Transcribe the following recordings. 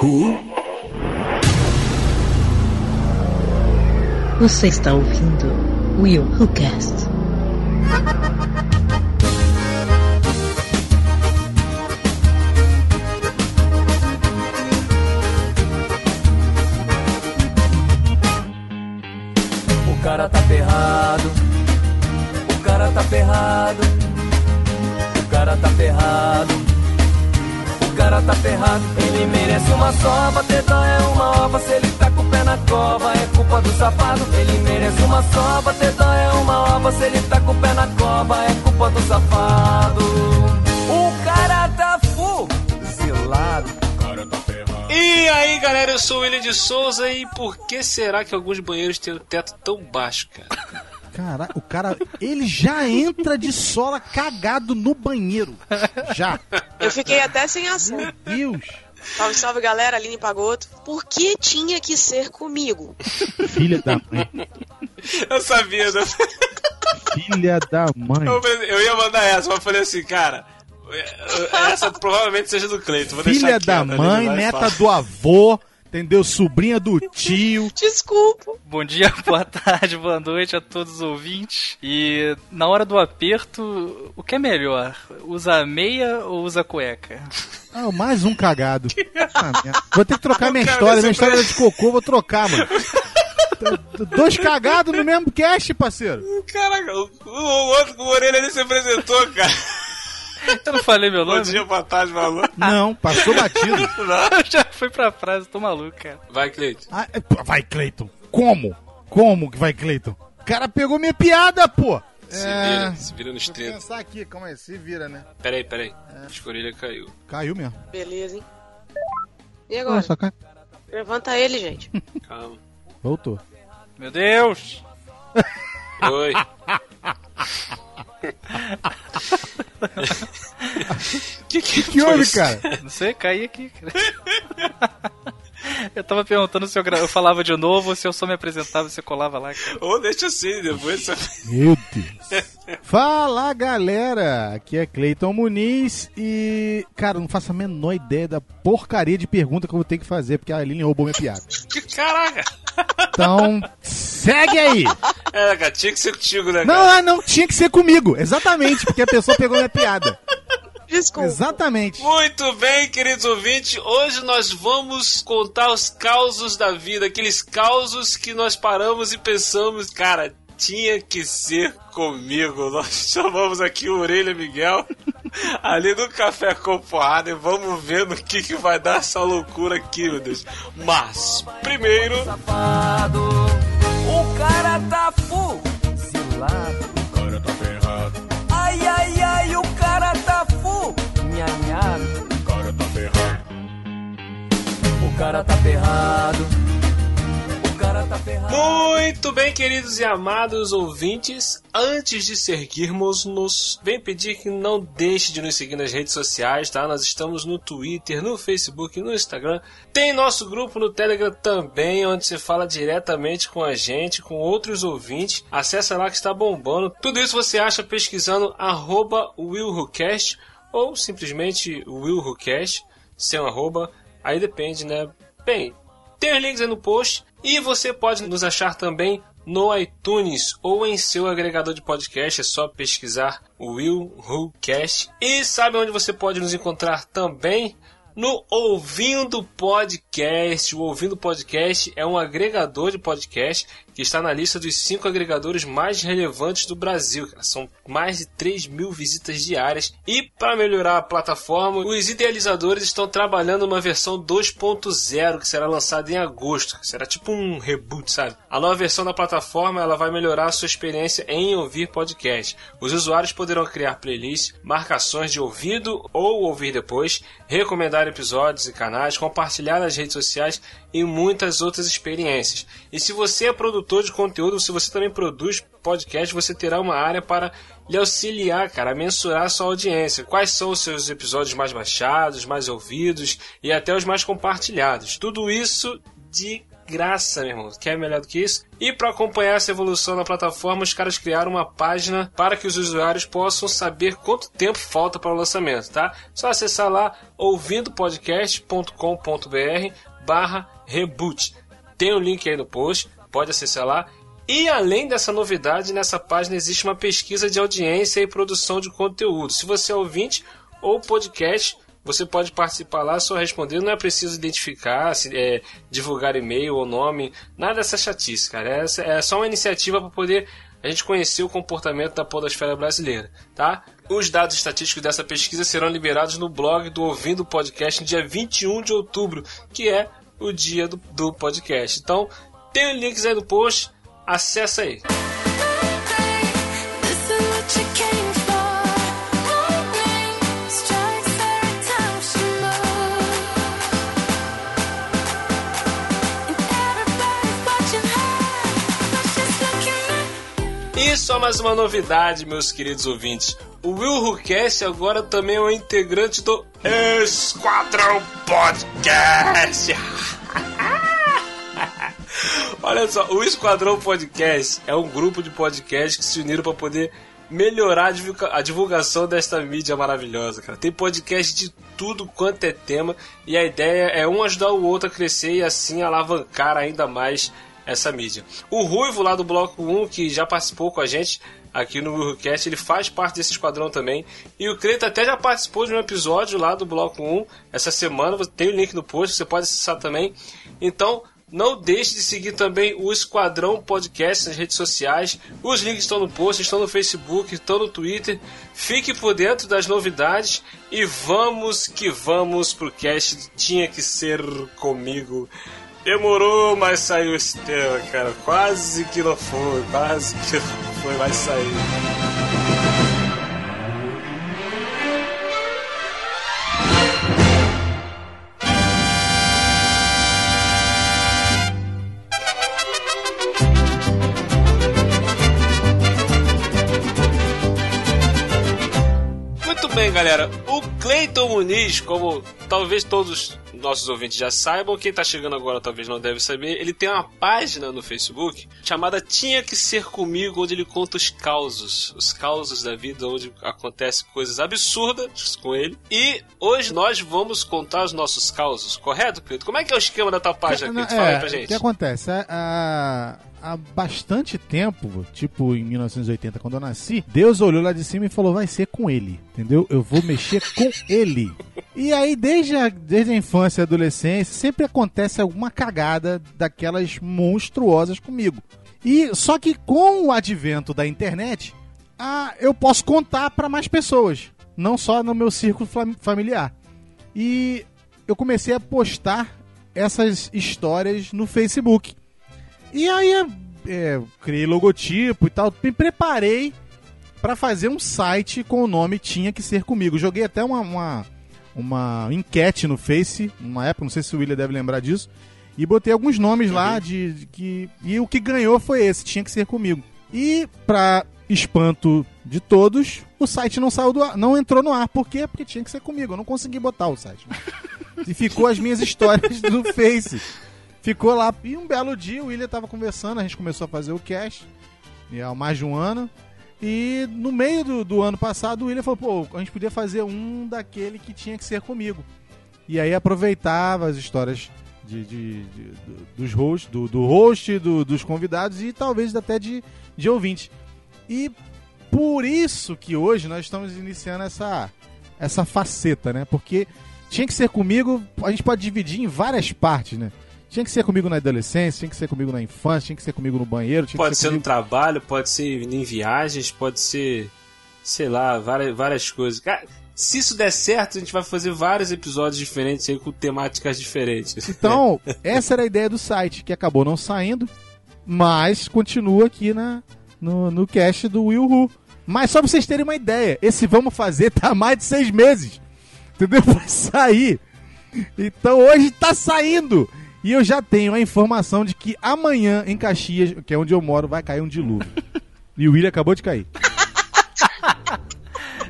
Who? Você está ouvindo Will Who Cast. De Souza e por que será que alguns banheiros têm o teto tão baixo, cara? Cara, o cara, ele já entra de sola cagado no banheiro. Já. Eu fiquei até sem ação. Meu Deus. Salve, salve galera, Aline Pagoto. Por que tinha que ser comigo? Filha da mãe. Eu sabia, né? Filha da mãe. Eu, eu ia mandar essa, mas eu falei assim, cara, essa provavelmente seja do Cleiton. Filha da ali, mãe, neta do avô, entendeu? Sobrinha do tio. Desculpa. Bom dia, boa tarde, boa noite a todos os ouvintes. E na hora do aperto, o que é melhor? Usa meia ou usa cueca? Ah, mais um cagado. Ah, vou ter que trocar minha história. Minha história era de cocô, vou trocar, mano. Dois cagados no mesmo cast, parceiro. Caraca, o, o outro com orelha ali se apresentou, cara. Eu não falei meu Bom nome? dia, boa tarde, maluco. Não, passou batido. Eu já fui pra frase, tô maluco, cara. Vai, Cleiton. Ah, é, vai, Cleiton. Como? Como que vai, Cleiton? O cara pegou minha piada, pô. Se É, vira, se vira nos Deixa eu 30. pensar aqui, calma aí, se vira, né? Peraí, peraí. Acho que a orelha caiu. Caiu mesmo. Beleza, hein? E agora? Nossa, cai... Levanta ele, gente. Calma. Voltou. Meu Deus! Oi. que que, Que houve, cara? Não sei, caí aqui, cara. Eu tava perguntando se eu, gra- eu falava de novo ou se eu só me apresentava e você colava lá, cara. Ou deixa assim, depois você... Meu Deus. Fala, galera. Aqui é Cleiton Muniz e... Cara, eu não faço a menor ideia da porcaria de pergunta que eu vou ter que fazer, porque a Aline roubou minha piada. Caraca! Então, segue aí. É, cara, tinha que ser contigo, né, Não, cara? ah, não, tinha que ser comigo. Exatamente, porque a pessoa pegou minha piada. Desculpa. Exatamente. Muito bem, queridos ouvintes. Hoje nós vamos contar os causos da vida, aqueles causos que nós paramos e pensamos, cara, tinha que ser comigo. Nós chamamos aqui o Orelha Miguel ali no Café com Porrada e vamos ver no que, que vai dar essa loucura aqui, meu Deus. Mas, primeiro. O cara tá fuzilado. O cara tá ferrado. O cara tá ferrado. O cara tá ferrado. Muito bem, queridos e amados ouvintes. Antes de seguirmos-nos, vem pedir que não deixe de nos seguir nas redes sociais, tá? Nós estamos no Twitter, no Facebook, no Instagram. Tem nosso grupo no Telegram também, onde você fala diretamente com a gente, com outros ouvintes. Acesse lá que está bombando. Tudo isso você acha pesquisando arroba WillWhoCast ou simplesmente WillWhoCast, sem um arroba. Aí depende, né? Bem, tem os links aí no post e você pode nos achar também no iTunes ou em seu agregador de podcast. É só pesquisar Will. E sabe onde você pode nos encontrar também? No Ouvindo Podcast. O Ouvindo Podcast é um agregador de podcast que está na lista dos cinco agregadores mais relevantes do Brasil. São mais de 3 mil visitas diárias. E para melhorar a plataforma, os idealizadores estão trabalhando numa versão 2.0 que será lançada em agosto. Será tipo um reboot, sabe? A nova versão da plataforma ela vai melhorar a sua experiência em ouvir podcast. Os usuários poderão criar playlists, marcações de ouvido ou ouvir depois, recomendar episódios e canais, compartilhar nas redes sociais e muitas outras experiências. E se você é produtor de conteúdo, se você também produz podcast, você terá uma área para lhe auxiliar, cara, a mensurar a sua audiência. Quais são os seus episódios mais baixados, mais ouvidos e até os mais compartilhados. Tudo isso de graça, meu irmão. Quer melhor do que isso? E para acompanhar essa evolução na plataforma, os caras criaram uma página para que os usuários possam saber quanto tempo falta para o lançamento, tá? Só acessar lá ouvindopodcast.com.br barra reboot. Tem o um link aí no post, pode acessar lá. E além dessa novidade, nessa página existe uma pesquisa de audiência e produção de conteúdo. Se você é ouvinte ou podcast, você pode participar lá, só responder. Não é preciso identificar, se, é, divulgar e-mail ou nome, nada dessa chatice, cara. É, é só uma iniciativa para poder a gente conhecer o comportamento da podosfera brasileira, tá? Os dados estatísticos dessa pesquisa serão liberados no blog do Ouvindo Podcast no dia 21 de outubro, que é o dia do, do podcast. Então, tem links aí no post, acessa aí. Só mais uma novidade, meus queridos ouvintes. O Will Rucast agora também é um integrante do Esquadrão Podcast. Olha só, o Esquadrão Podcast é um grupo de podcasts que se uniram para poder melhorar a divulgação desta mídia maravilhosa, cara. Tem podcast de tudo quanto é tema e a ideia é um ajudar o outro a crescer e assim alavancar ainda mais essa mídia. O Ruivo lá do Bloco 1, que já participou com a gente aqui no WilhoCast, ele faz parte desse esquadrão também. E o Cleito até já participou de um episódio lá do Bloco 1 essa semana, tem o link no post, você pode acessar também. Então, não deixe de seguir também o Esquadrão Podcast nas redes sociais. Os links estão no post, estão no Facebook, estão no Twitter. Fique por dentro das novidades e vamos que vamos pro cast. Tinha que ser comigo. Demorou, mas saiu esse tema, cara. Quase que não foi, quase que não foi, mas saiu. Muito bem, galera. O Cleiton Muniz, como talvez todos nossos ouvintes já saibam, quem tá chegando agora talvez não deve saber, ele tem uma página no Facebook chamada Tinha Que Ser Comigo, onde ele conta os causos, os causos da vida, onde acontecem coisas absurdas com ele. E hoje nós vamos contar os nossos causos, correto, Cleiton? Como é que é o esquema da tua página, Cleiton? Fala aí pra gente. O que acontece? A, a, há bastante tempo, tipo em 1980, quando eu nasci, Deus olhou lá de cima e falou: vai ser com ele, entendeu? Eu vou mexer com ele. E aí, desde a, desde a infância e adolescência, sempre acontece alguma cagada daquelas monstruosas comigo. E só que com o advento da internet, ah, eu posso contar para mais pessoas, não só no meu círculo familiar. E eu comecei a postar essas histórias no Facebook. E aí é, criei logotipo e tal, me preparei para fazer um site com o nome Tinha Que Ser Comigo. Joguei até uma, uma, uma enquete no Face, numa época, não sei se o William deve lembrar disso, e botei alguns nomes lá de, de que. E o que ganhou foi esse, Tinha Que Ser Comigo. E pra espanto de todos, o site não saiu do ar, não entrou no ar. Por quê? Porque tinha que ser comigo. Eu não consegui botar o site. e ficou as minhas histórias no Face. Ficou lá. E um belo dia o William tava conversando, a gente começou a fazer o cast. E há mais de um ano. E no meio do, do ano passado, o William falou: pô, a gente podia fazer um daquele que tinha que ser comigo. E aí aproveitava as histórias de, de, de, dos hosts, do, do host, do, dos convidados e talvez até de, de ouvintes. E por isso que hoje nós estamos iniciando essa, essa faceta, né? Porque tinha que ser comigo, a gente pode dividir em várias partes, né? Tinha que ser comigo na adolescência, tinha que ser comigo na infância, tinha que ser comigo no banheiro. pode ser, ser comigo... no trabalho, pode ser em viagens, pode ser, sei lá, várias, várias coisas. Cara, se isso der certo, a gente vai fazer vários episódios diferentes aí com temáticas diferentes. Então, essa era a ideia do site, que acabou não saindo, mas continua aqui na, no, no cast do Will Who. Mas só pra vocês terem uma ideia, esse Vamos Fazer tá há mais de seis meses. Entendeu? Vai sair. Então hoje tá saindo. E eu já tenho a informação de que amanhã em Caxias, que é onde eu moro, vai cair um dilúvio. e o William acabou de cair.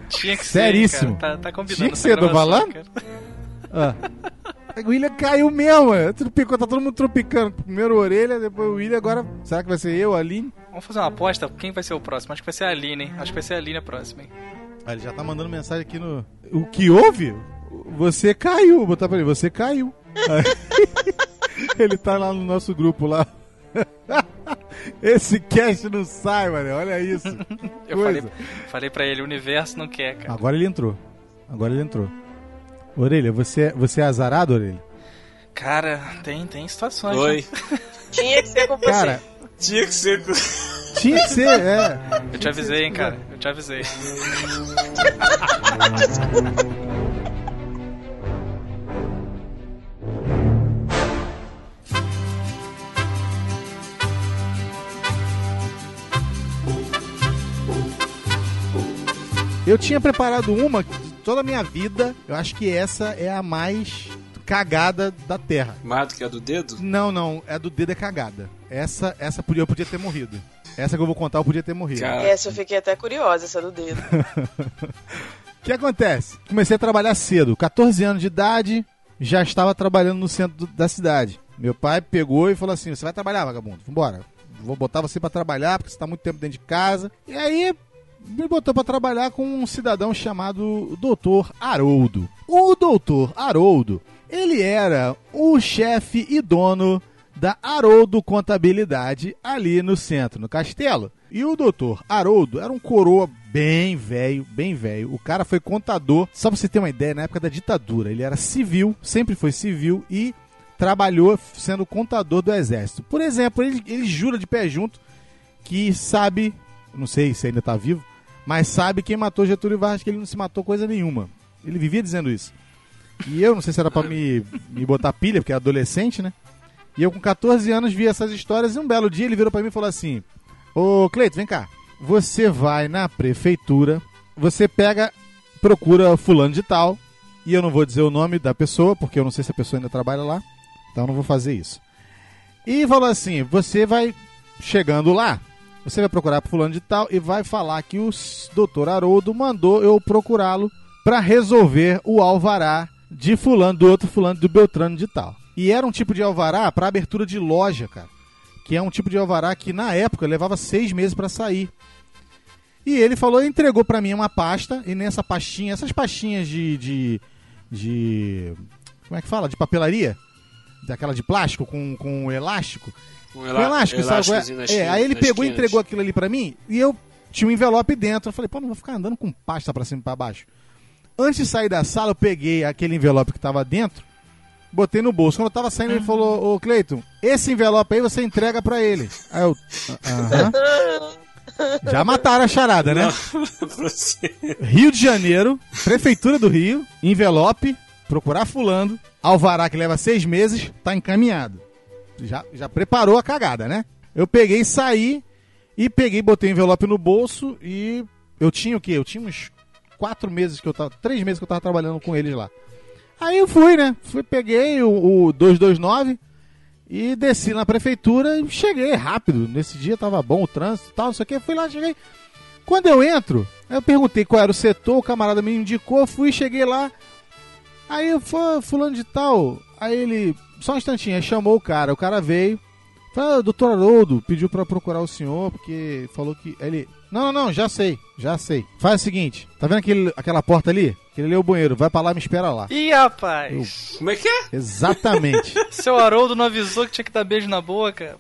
Tinha que Seríssimo. ser, cara. Tá, tá combinando Tinha que ser, tô falando? Ah. O William caiu mesmo. Tropicou, tá todo mundo tropicando. Primeiro a orelha, depois o William, agora. Será que vai ser eu, a Aline? Vamos fazer uma aposta? Quem vai ser o próximo? Acho que vai ser a Aline, hein? Acho que vai ser a Aline a próxima, hein? Ah, ele já tá mandando mensagem aqui no. O que houve? Você caiu. Vou botar pra ele, você caiu. Ele tá lá no nosso grupo lá. Esse cast não sai, mano. Olha isso. Eu Coisa. falei, falei pra ele, o universo não quer, cara. Agora ele entrou. Agora ele entrou. Orelha, você, você é azarado, Orelha? Cara, tem, tem situações. né? Oi. Tinha que ser com você. Cara, Tinha que ser. com- tinha que ser, é. Eu te avisei, hein, cara. Eu te avisei. Eu tinha preparado uma de toda a minha vida. Eu acho que essa é a mais cagada da Terra. Mais do que a do dedo? Não, não, é do dedo é cagada. Essa, essa eu podia ter morrido. Essa que eu vou contar, eu podia ter morrido. Cara, Essa eu fiquei até curiosa, essa do dedo. O que acontece? Comecei a trabalhar cedo, 14 anos de idade, já estava trabalhando no centro do- da cidade. Meu pai pegou e falou assim: Você vai trabalhar, vagabundo? Vambora. Vou botar você pra trabalhar porque você tá muito tempo dentro de casa. E aí me botou pra trabalhar com um cidadão chamado Dr. Haroldo. O Dr. Haroldo, ele era o chefe e dono da Haroldo Contabilidade ali no centro, no castelo. E o doutor Haroldo era um coroa bem velho, bem velho. O cara foi contador, só pra você ter uma ideia, na época da ditadura. Ele era civil, sempre foi civil e trabalhou sendo contador do exército. Por exemplo, ele, ele jura de pé junto que sabe, não sei se ainda tá vivo, mas sabe quem matou Getúlio Vargas, que ele não se matou coisa nenhuma. Ele vivia dizendo isso. E eu não sei se era pra me, me botar pilha, porque era adolescente, né? E eu com 14 anos vi essas histórias e um belo dia ele virou pra mim e falou assim: Ô Cleito, vem cá. Você vai na prefeitura, você pega, procura fulano de tal, e eu não vou dizer o nome da pessoa, porque eu não sei se a pessoa ainda trabalha lá, então não vou fazer isso. E falou assim: você vai chegando lá, você vai procurar pro fulano de tal e vai falar que o doutor Haroldo mandou eu procurá-lo pra resolver o alvará de fulano, do outro fulano, do Beltrano de tal. E era um tipo de alvará pra abertura de loja, cara. Que é um tipo de alvará que na época levava seis meses pra sair. E ele falou, entregou pra mim uma pasta, e nessa pastinha, essas pastinhas de. de. de como é que fala? De papelaria? Daquela de plástico com, com elástico. Um Com elástico, sabe? É, é, aí ele pegou e entregou aquilo ali pra mim e eu tinha um envelope dentro. Eu falei, pô, não vou ficar andando com pasta pra cima e pra baixo. Antes de sair da sala, eu peguei aquele envelope que tava dentro, botei no bolso. Quando eu tava saindo, ele falou, ô Cleiton, esse envelope aí você entrega pra ele. Aí eu, aham. Já mataram a charada, né? Rio de Janeiro, Prefeitura do Rio, envelope, procurar fulano, alvará que leva seis meses, tá encaminhado. Já, já preparou a cagada, né? Eu peguei, saí e peguei, botei envelope no bolso e eu tinha o quê? Eu tinha uns quatro meses que eu tava, três meses que eu tava trabalhando com eles lá. Aí eu fui, né? Fui, peguei o, o 229 e desci na prefeitura e cheguei rápido. Nesse dia tava bom o trânsito e tal, não sei o que. Fui lá, cheguei. Quando eu entro, eu perguntei qual era o setor, o camarada me indicou, fui, cheguei lá. Aí eu falei, fulano de tal. Aí ele, só um instantinho, aí chamou o cara. O cara veio. Falei, ah, doutor Haroldo pediu pra procurar o senhor, porque falou que. Aí ele, não, não, não, já sei, já sei. Faz o seguinte, tá vendo aquele, aquela porta ali? Aquele ali é o banheiro, vai pra lá e me espera lá. Ih, rapaz! Como é que é? Exatamente. Seu Haroldo não avisou que tinha que dar beijo na boca?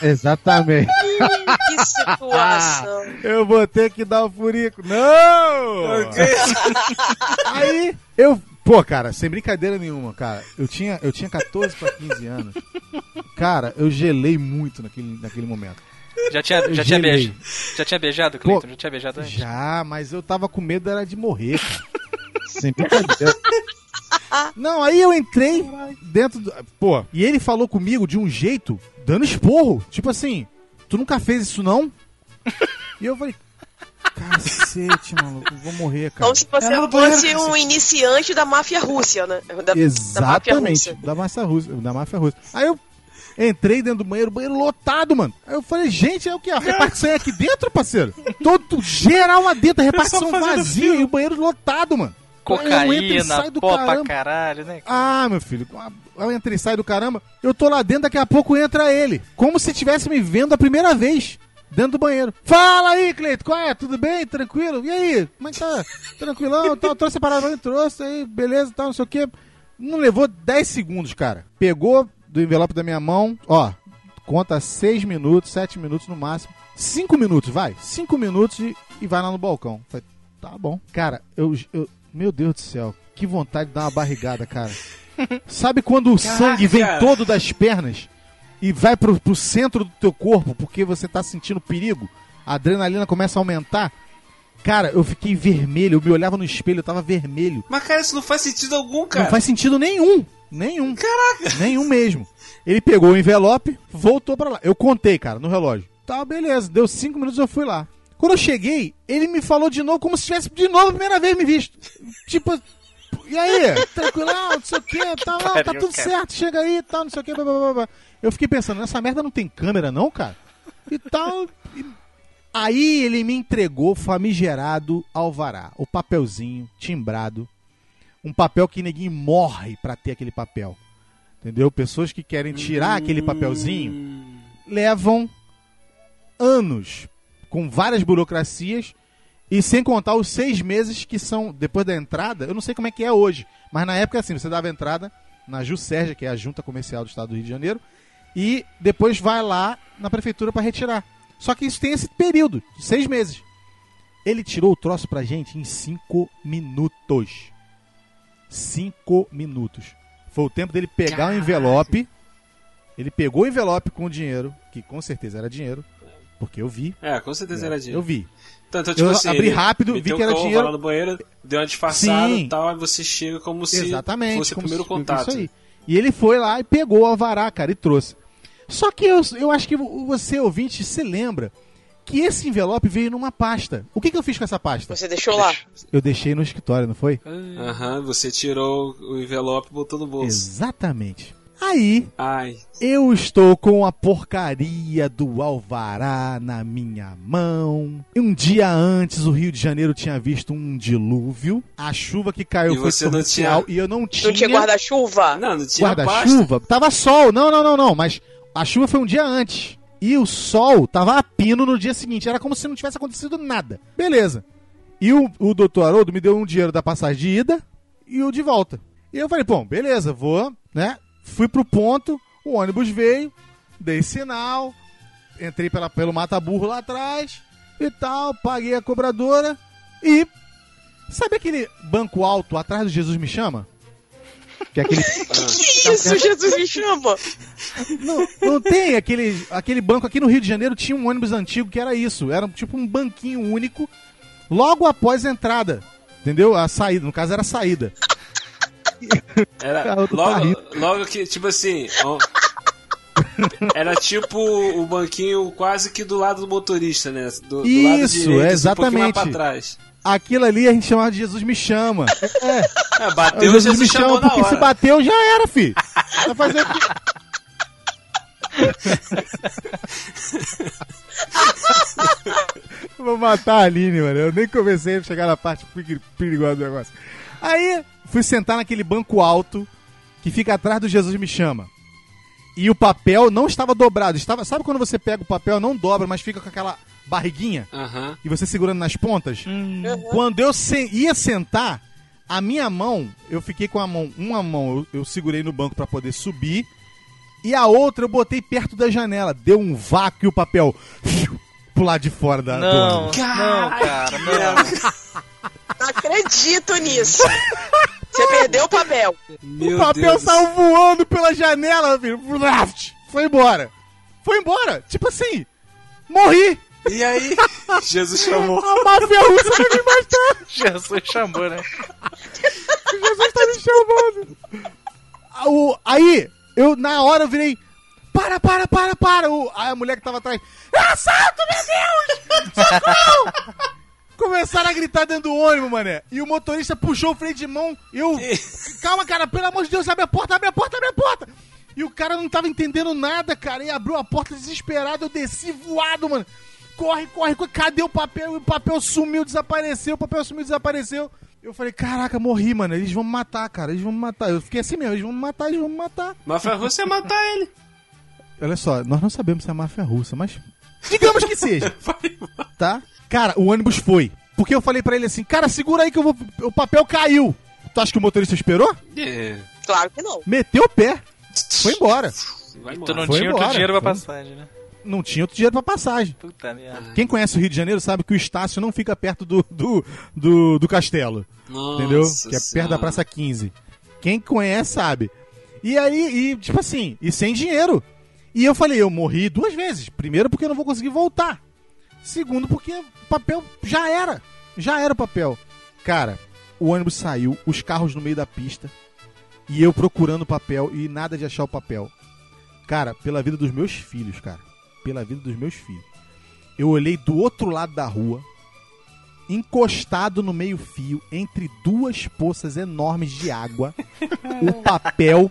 Exatamente. Que situação. Eu vou ter que dar o furico. Não! Aí, eu. Pô, cara, sem brincadeira nenhuma, cara. Eu tinha, eu tinha 14 pra 15 anos. Cara, eu gelei muito naquele, naquele momento. Já tinha, já tinha, beijo, já tinha beijado, Cleiton? Já tinha beijado antes? Já, mas eu tava com medo era de morrer, cara. Sem brincadeira. Não, aí eu entrei dentro do. Pô, e ele falou comigo de um jeito, dando esporro. Tipo assim, tu nunca fez isso não? E eu falei, cacete, maluco, eu vou morrer, cara. Como se você Ela não fosse um iniciante da máfia russa, né? Da, Exatamente, da máfia russa, da máfia russa. Aí eu entrei dentro do banheiro, banheiro lotado, mano. Aí eu falei, gente, é o que? A repartição é aqui dentro, parceiro? Todo geral lá dentro, a repartição vazia e o banheiro lotado, mano. Cocaína, sai do pó pra caramba. caralho, né? Ah, meu filho, ela entra e sai do caramba. Eu tô lá dentro, daqui a pouco entra ele. Como se estivesse me vendo a primeira vez. Dentro do banheiro. Fala aí, Cleito, qual é? Tudo bem? Tranquilo? E aí? Como é que tá? Tranquilão? Tal, trouxe a parada, trouxe aí, beleza, tal, não sei o quê. Não levou 10 segundos, cara. Pegou do envelope da minha mão, ó, conta 6 minutos, 7 minutos no máximo. 5 minutos, vai. 5 minutos e, e vai lá no balcão. Falei, tá bom. Cara, eu, eu. Meu Deus do céu, que vontade de dar uma barrigada, cara. Sabe quando o sangue vem todo das pernas e vai pro, pro centro do teu corpo porque você tá sentindo perigo? A adrenalina começa a aumentar. Cara, eu fiquei vermelho, eu me olhava no espelho, eu tava vermelho. Mas, cara, isso não faz sentido algum, cara. Não faz sentido nenhum. Nenhum. Caraca. Nenhum mesmo. Ele pegou o envelope, voltou pra lá. Eu contei, cara, no relógio. Tá, beleza. Deu cinco minutos, eu fui lá. Quando eu cheguei, ele me falou de novo, como se tivesse de novo a primeira vez me visto. Tipo, e aí? Tranquilão, não sei o que, tá, tá tudo cara. certo, chega aí, tal, não sei o que, blá, blá, blá. Eu fiquei pensando, nessa merda não tem câmera não, cara? E tal... e- Aí ele me entregou famigerado alvará, o papelzinho timbrado, um papel que ninguém morre pra ter aquele papel. Entendeu? Pessoas que querem tirar aquele papelzinho levam anos com várias burocracias e sem contar os seis meses que são depois da entrada. Eu não sei como é que é hoje, mas na época assim, você dava entrada na JUSERJA, que é a Junta Comercial do Estado do Rio de Janeiro, e depois vai lá na prefeitura pra retirar. Só que isso tem esse período, de seis meses. Ele tirou o troço pra gente em cinco minutos. Cinco minutos. Foi o tempo dele pegar o envelope. Ele pegou o envelope com o dinheiro, que com certeza era dinheiro, porque eu vi. É, com certeza era dinheiro. Eu vi. Então, então, tipo Eu assim, abri rápido, vi que era o cão, dinheiro. vai lá no banheiro, deu uma disfarçada Sim. e tal, aí você chega como se Exatamente. fosse o como primeiro se- contato. Isso aí. E ele foi lá e pegou o alvará, cara, e trouxe. Só que eu, eu acho que você, ouvinte, se lembra que esse envelope veio numa pasta. O que, que eu fiz com essa pasta? Você deixou lá. Eu deixei no escritório, não foi? Aham, você tirou o envelope e botou no bolso. Exatamente. Aí, Ai, eu estou com a porcaria do alvará na minha mão. E um dia antes, o Rio de Janeiro tinha visto um dilúvio. A chuva que caiu E foi torrencial tinha- e eu não tinha, Não tinha guarda-chuva? não, não tinha guarda-chuva. Tava sol. Não, não, não, não. Mas a chuva foi um dia antes. E o sol tava a pino no dia seguinte. Era como se não tivesse acontecido nada. Beleza. E o, o doutor Haroldo me deu um dinheiro da passagem de ida e o de volta. E eu falei, bom, beleza, vou, né? Fui pro ponto, o ônibus veio, dei sinal, entrei pela, pelo mata-burro lá atrás e tal, paguei a cobradora e. Sabe aquele banco alto atrás do Jesus Me Chama? Que é aquele. Que isso, Jesus me chama? Não, não tem aquele, aquele banco aqui no Rio de Janeiro tinha um ônibus antigo que era isso, era tipo um banquinho único logo após a entrada, entendeu? A saída, no caso era a saída. Era tá logo, logo que, tipo assim. Era tipo o banquinho quase que do lado do motorista, né? Do, do lado Isso, direito, é assim, um pouquinho mais exatamente. pra trás. Aquilo ali a gente chamava de Jesus me chama. É, É, bateu, Jesus Jesus me chama porque se bateu já era, fi. Vai fazer o quê? Vou matar a Aline, mano. Eu nem comecei a chegar na parte peri- perigosa do negócio. Aí, fui sentar naquele banco alto que fica atrás do Jesus Me Chama. E o papel não estava dobrado. Estava, sabe quando você pega o papel, não dobra, mas fica com aquela barriguinha? E você segurando nas pontas? Quando eu se- ia sentar, a minha mão, eu fiquei com a mão, uma mão eu, eu segurei no banco pra poder subir, e a outra eu botei perto da janela. Deu um vácuo e o papel lado de fora da, do Não, não, cara, não. Não acredito nisso. Você perdeu o papel. Meu o papel Deus saiu voando pela janela, filho. Foi embora. Foi embora. Tipo assim, morri. E aí, Jesus chamou. A máfia russa vai me matar. Jesus chamou, né? Jesus tá me chamando. O- aí, eu na hora eu virei. Para, para, para, para. O, aí a mulher que tava atrás. Assalto, meu Deus! Socorro! Começaram a gritar dentro do ônibus, mané. E o motorista puxou o freio de mão. Eu. Calma, cara, pelo amor de Deus, abre a porta, abre a porta, abre a porta. E o cara não tava entendendo nada, cara. E abriu a porta desesperado. Eu desci voado, mano. Corre, corre, corre. Cadê o papel? O papel sumiu, desapareceu. O papel sumiu, desapareceu. Eu Eu falei, caraca, morri, mano. Eles vão me matar, cara. Eles vão me matar. Eu fiquei assim mesmo, eles vão me matar, eles vão me matar. Máfia russa é matar ele. Olha só, nós não sabemos se é máfia russa, mas. Digamos que seja. tá? Cara, o ônibus foi. Porque eu falei pra ele assim, cara, segura aí que eu vou. O papel caiu. Tu acha que o motorista esperou? É. Claro que não. Meteu o pé. Foi embora. Vai Tu embora. não Foi tinha embora, outro dinheiro pra foi. passagem, né? Não tinha outro dinheiro pra passagem. Puta merda. Quem conhece o Rio de Janeiro sabe que o Estácio não fica perto do, do, do, do castelo. Nossa entendeu? Que é perto Senhora. da Praça 15. Quem conhece sabe. E aí, e, tipo assim, e sem dinheiro. E eu falei, eu morri duas vezes. Primeiro porque eu não vou conseguir voltar. Segundo porque o papel já era. Já era o papel. Cara, o ônibus saiu, os carros no meio da pista. E eu procurando o papel e nada de achar o papel. Cara, pela vida dos meus filhos, cara. Pela vida dos meus filhos. Eu olhei do outro lado da rua, encostado no meio-fio, entre duas poças enormes de água, o papel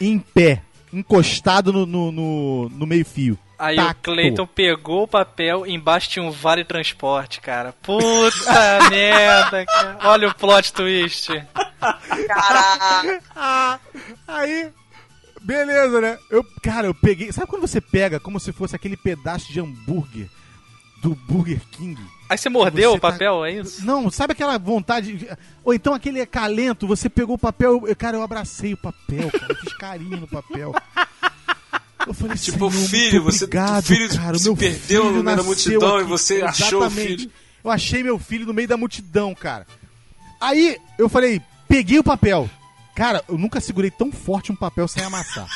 em pé, encostado no, no, no, no meio-fio. Aí o Cleiton pegou o papel, embaixo tinha um vale transporte, cara. Puta merda, cara. Olha o plot twist. Caraca. Ah, aí, beleza, né? Eu, cara, eu peguei. Sabe quando você pega como se fosse aquele pedaço de hambúrguer do Burger King? Aí você mordeu Você o tá- papel, é isso? Não, sabe aquela vontade. de- Ou então aquele calento, você pegou o papel. eu- Cara, eu abracei o papel, cara. Eu fiz carinho no papel. Eu falei, Tipo, "Senhor, filho, você- obrigado, filho cara. Se meu perdeu filho no meio da multidão e aqui." você achou o Exatamente. filho. Eu achei meu filho no meio da multidão, cara. Aí eu falei, peguei o papel. Cara, eu nunca segurei tão forte um papel sem amassar.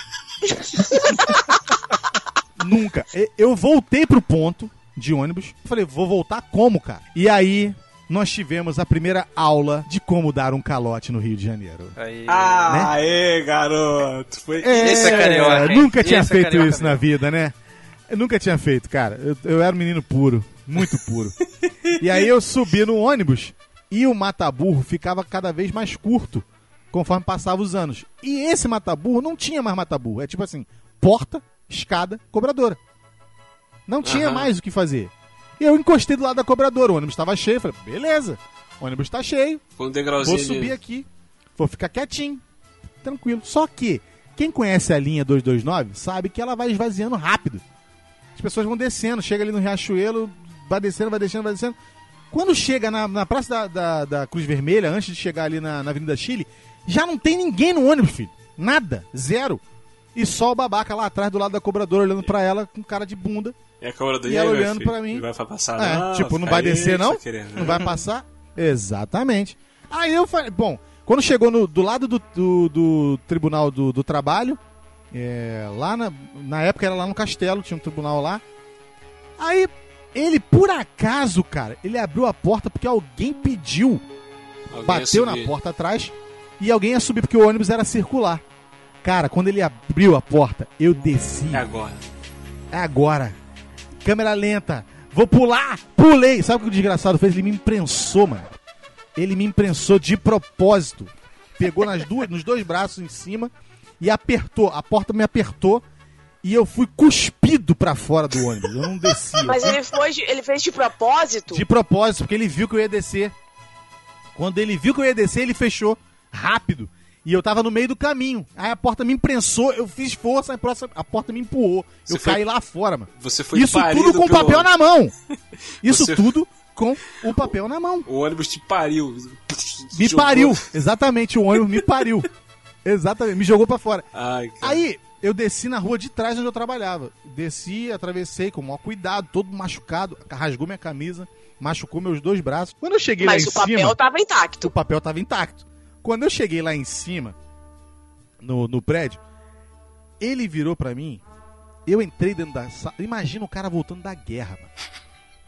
nunca. E- Eu voltei pro ponto de ônibus. Falei, vou voltar como, cara? E aí nós tivemos a primeira aula de como dar um calote no Rio de Janeiro. Aí. Ah, aê, garoto. Foi Esse é carioca, hein? Nunca tinha Esse é feito carioca isso na vida, né? Eu nunca tinha feito, cara. Eu, eu era um menino puro, muito puro. e aí eu subi no ônibus e o mataburro ficava cada vez mais curto conforme passavam os anos. E esse mataburro não tinha mais mataburro. É tipo assim, porta, escada, cobradora. Não tinha Aham. mais o que fazer. E eu encostei do lado da cobradora, o ônibus estava cheio. Falei, beleza, o ônibus está cheio, um Vou subir de... aqui, vou ficar quietinho, tranquilo. Só que, quem conhece a linha 229 sabe que ela vai esvaziando rápido. As pessoas vão descendo, chega ali no Riachuelo, vai descendo, vai descendo, vai descendo. Quando chega na, na Praça da, da, da Cruz Vermelha, antes de chegar ali na, na Avenida Chile, já não tem ninguém no ônibus, filho. Nada, zero. E só o babaca lá atrás do lado da cobradora olhando pra ela com cara de bunda. E a cobradora, E ela olhando filho? pra mim. Não vai passar, É, não? tipo, não vai aí, descer, não? querendo, Não vai passar? Exatamente. Aí eu falei, bom, quando chegou no- do lado do, do, do Tribunal do, do Trabalho, é, lá na, na época era lá no Castelo, tinha um tribunal lá. Aí ele, por acaso, cara, ele abriu a porta porque alguém pediu, Alguém bateu na porta atrás e alguém ia subir porque o ônibus era circular. Cara, quando ele abriu a porta, eu desci. É agora. É agora. Câmera lenta. Vou pular. Pulei. Sabe o que o desgraçado fez? Ele me imprensou, mano. Ele me imprensou de propósito. Pegou nas duas, nos dois braços em cima e apertou. A porta me apertou e eu fui cuspido pra fora do ônibus. Eu não desci. Mas fui ele, foi ele fez de propósito? de propósito, porque ele viu que eu ia descer. Quando ele viu que eu ia descer, ele fechou rápido. E eu tava no meio do caminho. Aí a porta me imprensou, eu fiz força, a porta- a porta me empurrou. Você eu foi- caí lá fora, mano. Você foi Isso tudo com o pelo papel na mão. Isso Você- tudo com o papel na mão. O ônibus te pariu. Me Jogou- pariu. Exatamente, o ônibus me pariu. Exatamente, me jogou pra fora. Ai, cara. Aí, eu desci na rua de trás onde eu trabalhava. Desci, atravessei com o maior cuidado, todo machucado, rasgou minha camisa, machucou meus dois braços. Quando eu cheguei Mas lá o em cima... papel tava intacto. o papel tava intacto. Quando eu cheguei lá em cima, no, no prédio, ele virou pra mim, eu entrei dentro da sala. Imagina o cara voltando da guerra, mano.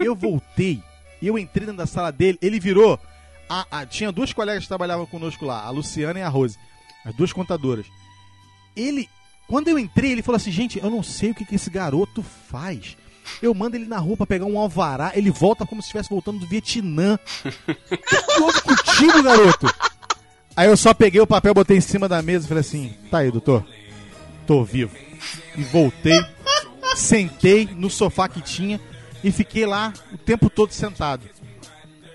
Eu voltei, eu entrei dentro da sala dele, ele virou. a- a- tinha duas colegas que trabalhavam conosco lá, a Luciana e a Rose, as duas contadoras. Ele, quando eu entrei, ele falou assim: gente, eu não sei o que, que esse garoto faz. Eu mando ele na rua pra pegar um alvará, ele volta como se estivesse voltando do Vietnã. O que houve contigo, garoto? Aí eu só peguei o papel, botei em cima da mesa e falei assim: tá aí, doutor, tô vivo. E voltei, sentei no sofá que tinha e fiquei lá o tempo todo sentado.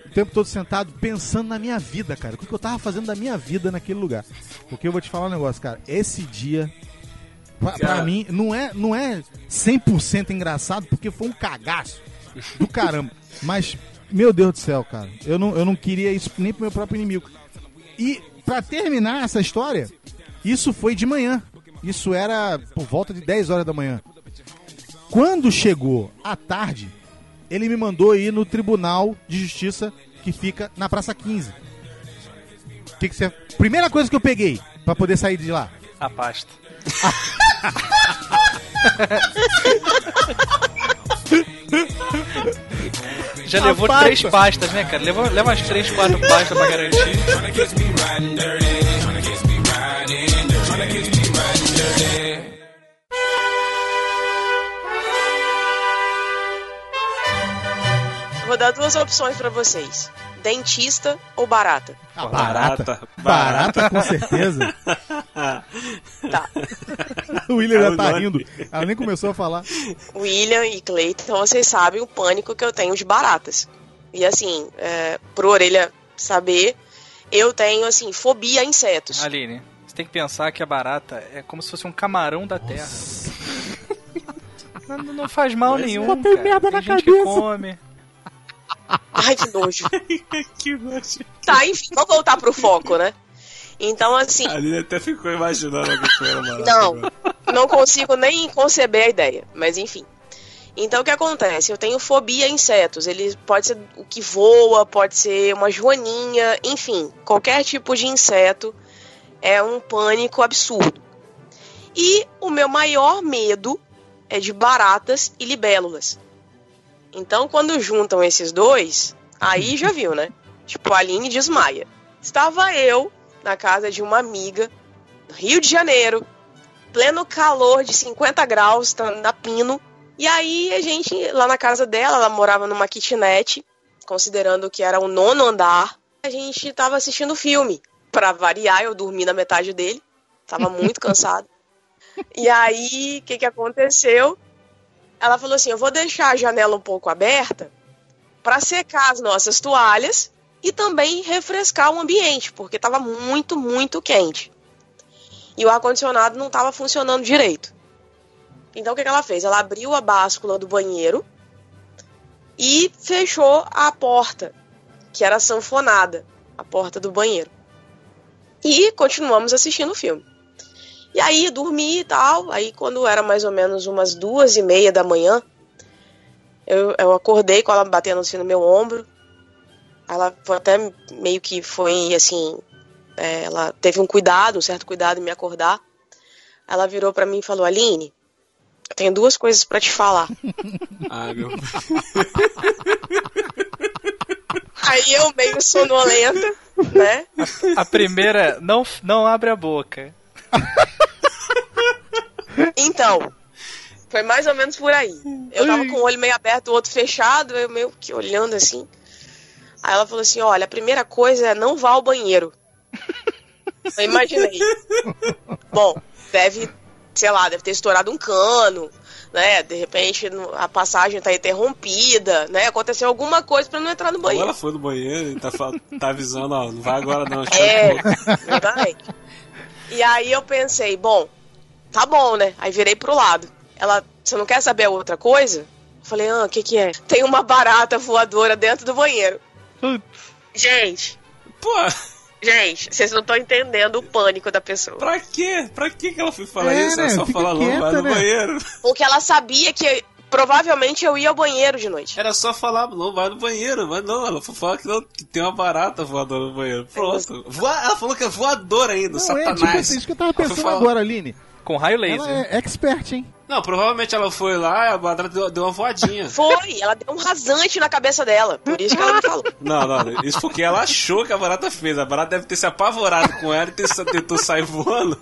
o tempo todo sentado pensando na minha vida, cara. O que eu tava fazendo da minha vida naquele lugar. Porque eu vou te falar um negócio, cara. Esse dia, pra, pra mim, não é, não é 100% engraçado, porque foi um cagaço do caramba. Mas, meu Deus do céu, cara. Eu não, eu não queria isso nem pro meu próprio inimigo. E, pra terminar essa história, isso foi de manhã. Isso era por volta de 10 horas da manhã. Quando chegou à tarde, ele me mandou ir no Tribunal de Justiça que fica na Praça 15. Que que você... Primeira coisa que eu peguei pra poder sair de lá. A pasta. Já A levou pasta. três pastas, né, cara? Leva, leva umas três, quatro pastas pra garantir. Vou dar duas opções pra vocês: dentista ou barata. Ah, Barata. barata. Barata, com certeza. Tá. o William É já o tá nome. rindo. Ela nem começou a falar. William e Cleiton, vocês sabem o pânico que eu tenho de baratas. E assim, é, pro orelha saber, eu tenho assim, fobia a insetos. Aline, você tem que pensar que a barata é como se fosse um camarão da terra. Não, não faz mal Mas nenhum. só tem cara. merda tem na gente cabeça. que come. Ai, que nojo. que nojo. Tá, enfim, vamos voltar pro foco, né? Então, assim, A Aline até ficou imaginando que era barata. Não, não consigo nem conceber a ideia, mas enfim. Então o que acontece? Eu tenho fobia a insetos. Ele pode ser o que voa, pode ser uma joaninha, enfim, qualquer tipo de inseto é um pânico absurdo. E o meu maior medo é de baratas e libélulas. Então quando juntam esses dois, aí já viu, né? Tipo, a Aline desmaia. Estava eu na casa de uma amiga, no Rio de Janeiro, pleno calor de 50 graus, tá na Pino. E aí a gente, lá na casa dela, ela morava numa kitnet, considerando que era o nono andar, a gente tava assistindo filme. Pra variar, eu dormi na metade dele, tava muito cansado. E aí, o que que aconteceu? Ela falou assim: eu vou deixar a janela um pouco aberta para secar as nossas toalhas e também refrescar o ambiente, porque tava muito, muito quente e o ar-condicionado não estava funcionando direito. Então o que, que ela fez? Ela abriu a báscula do banheiro e fechou a porta, que era sanfonada, a porta do banheiro. E continuamos assistindo o filme. E aí dormi e tal. Aí quando era mais ou menos umas duas e meia da manhã, eu, eu acordei com ela batendo assim no meu ombro. Ela foi até meio que foi assim, é, ela teve um cuidado, um certo cuidado em me acordar. Ela virou pra mim e falou: Aline, eu tenho duas coisas pra te falar. Ah, meu. Aí eu meio sonolenta, né? A primeira, não, não abre a boca. Então, foi mais ou menos por aí. Eu tava com o olho meio aberto, o outro fechado, eu meio que olhando assim. Aí ela falou assim: olha, a primeira coisa é não vá ao banheiro. Eu imaginei. Bom, deve, sei lá, deve ter estourado um cano, né? De repente a passagem tá interrompida, né? Aconteceu alguma coisa pra não entrar no Ou banheiro. ela foi no banheiro e tá, tá avisando, ó, não vai agora não. É, exatamente. E aí eu pensei, bom, tá bom, né? Aí virei pro lado. Ela, você não quer saber a outra coisa? Eu falei, ah, o que que é? Tem uma barata voadora dentro do banheiro. Gente, Pô, gente, vocês não estão entendendo o pânico da pessoa. pra quê? Pra que que ela foi falar É, isso? né? Ela só Fica fala, não, vai quieta, no né? banheiro. Porque ela sabia que provavelmente eu ia ao banheiro de noite. Era só falar, não, vai no banheiro. Mas não, ela foi falar que, não, que tem uma barata voadora no banheiro. Pronto. Voa- ela falou que é voadora ainda, Não, é satanás. tipo assim, isso que eu tava pensando agora, Aline. Com raio laser. Ela é expert, hein? Não, provavelmente ela foi lá e a barata deu, deu uma voadinha. Foi, ela deu um rasante na cabeça dela. Por isso que ela me falou. Não, não, isso porque ela achou que a barata fez. A barata deve ter se apavorado com ela e ter- tentou sair voando.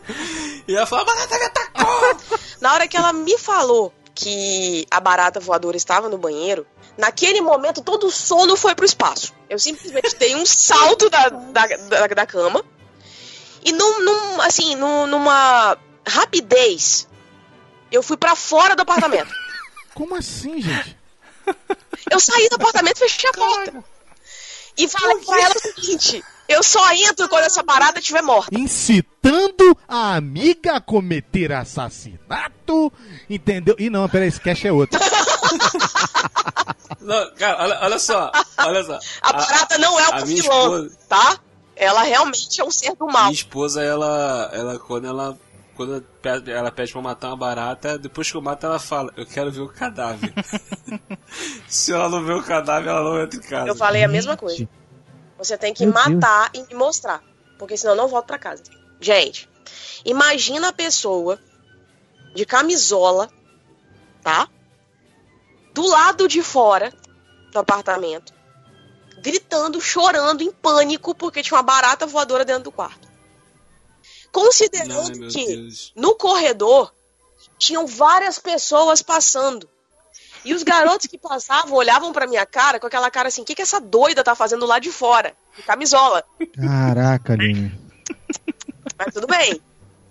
E ela falou: a barata me atacou! Na hora que ela me falou que a barata voadora estava no banheiro, naquele momento todo o sono foi pro espaço. Eu simplesmente dei um salto da, da, da, da cama e num, num- assim, num- numa rapidez, eu fui pra fora do apartamento. Como assim, gente? Eu saí do apartamento e fechei a porta. E falei pra ela o seguinte: eu só entro quando essa barata estiver morta. Incitando a amiga a cometer assassinato. Entendeu? E não, peraí, esse cash é outro. Não, cara, olha, olha só. Olha só. A barata não é a o minha vilão, esposa- tá? Ela realmente é um ser do mal. Minha esposa, ela, ela quando ela quando ela pede, ela pede pra matar uma barata, depois que eu mato, ela fala: Eu quero ver o cadáver. Se ela não vê o cadáver, ela não entra em casa. Eu falei a mesma coisa. Você tem que Meu Deus. matar e me mostrar. Porque senão eu não volto pra casa. Gente, imagina a pessoa de camisola, tá? Do lado de fora do apartamento, gritando, chorando, em pânico, porque tinha uma barata voadora dentro do quarto. Considerando Ai, que Deus. no corredor tinham várias pessoas passando. E os garotos que passavam olhavam pra minha cara com aquela cara assim: o que, que essa doida tá fazendo lá de fora? De camisola. Caraca, Aline. Mas tudo bem.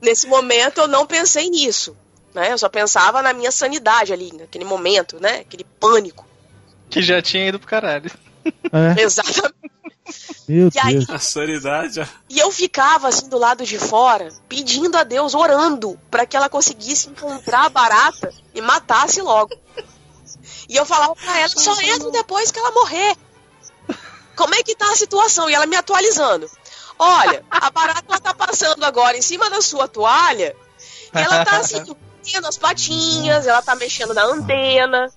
Nesse momento eu não pensei nisso. Né? Eu só pensava na minha sanidade ali, naquele momento, né? Aquele pânico. Que já tinha ido pro caralho. É, Exatamente. meu E aí-. A sanidade, ó. E eu ficava assim do lado de fora, pedindo a Deus, orando, pra que ela conseguisse encontrar a barata e matasse logo. E eu falava pra ela, só entra depois que ela morrer. Como é que tá a situação? E ela me atualizando. Olha, a barata ela tá passando agora em cima da sua toalha. E ela tá assim, mexendo as patinhas, ela tá mexendo na antena.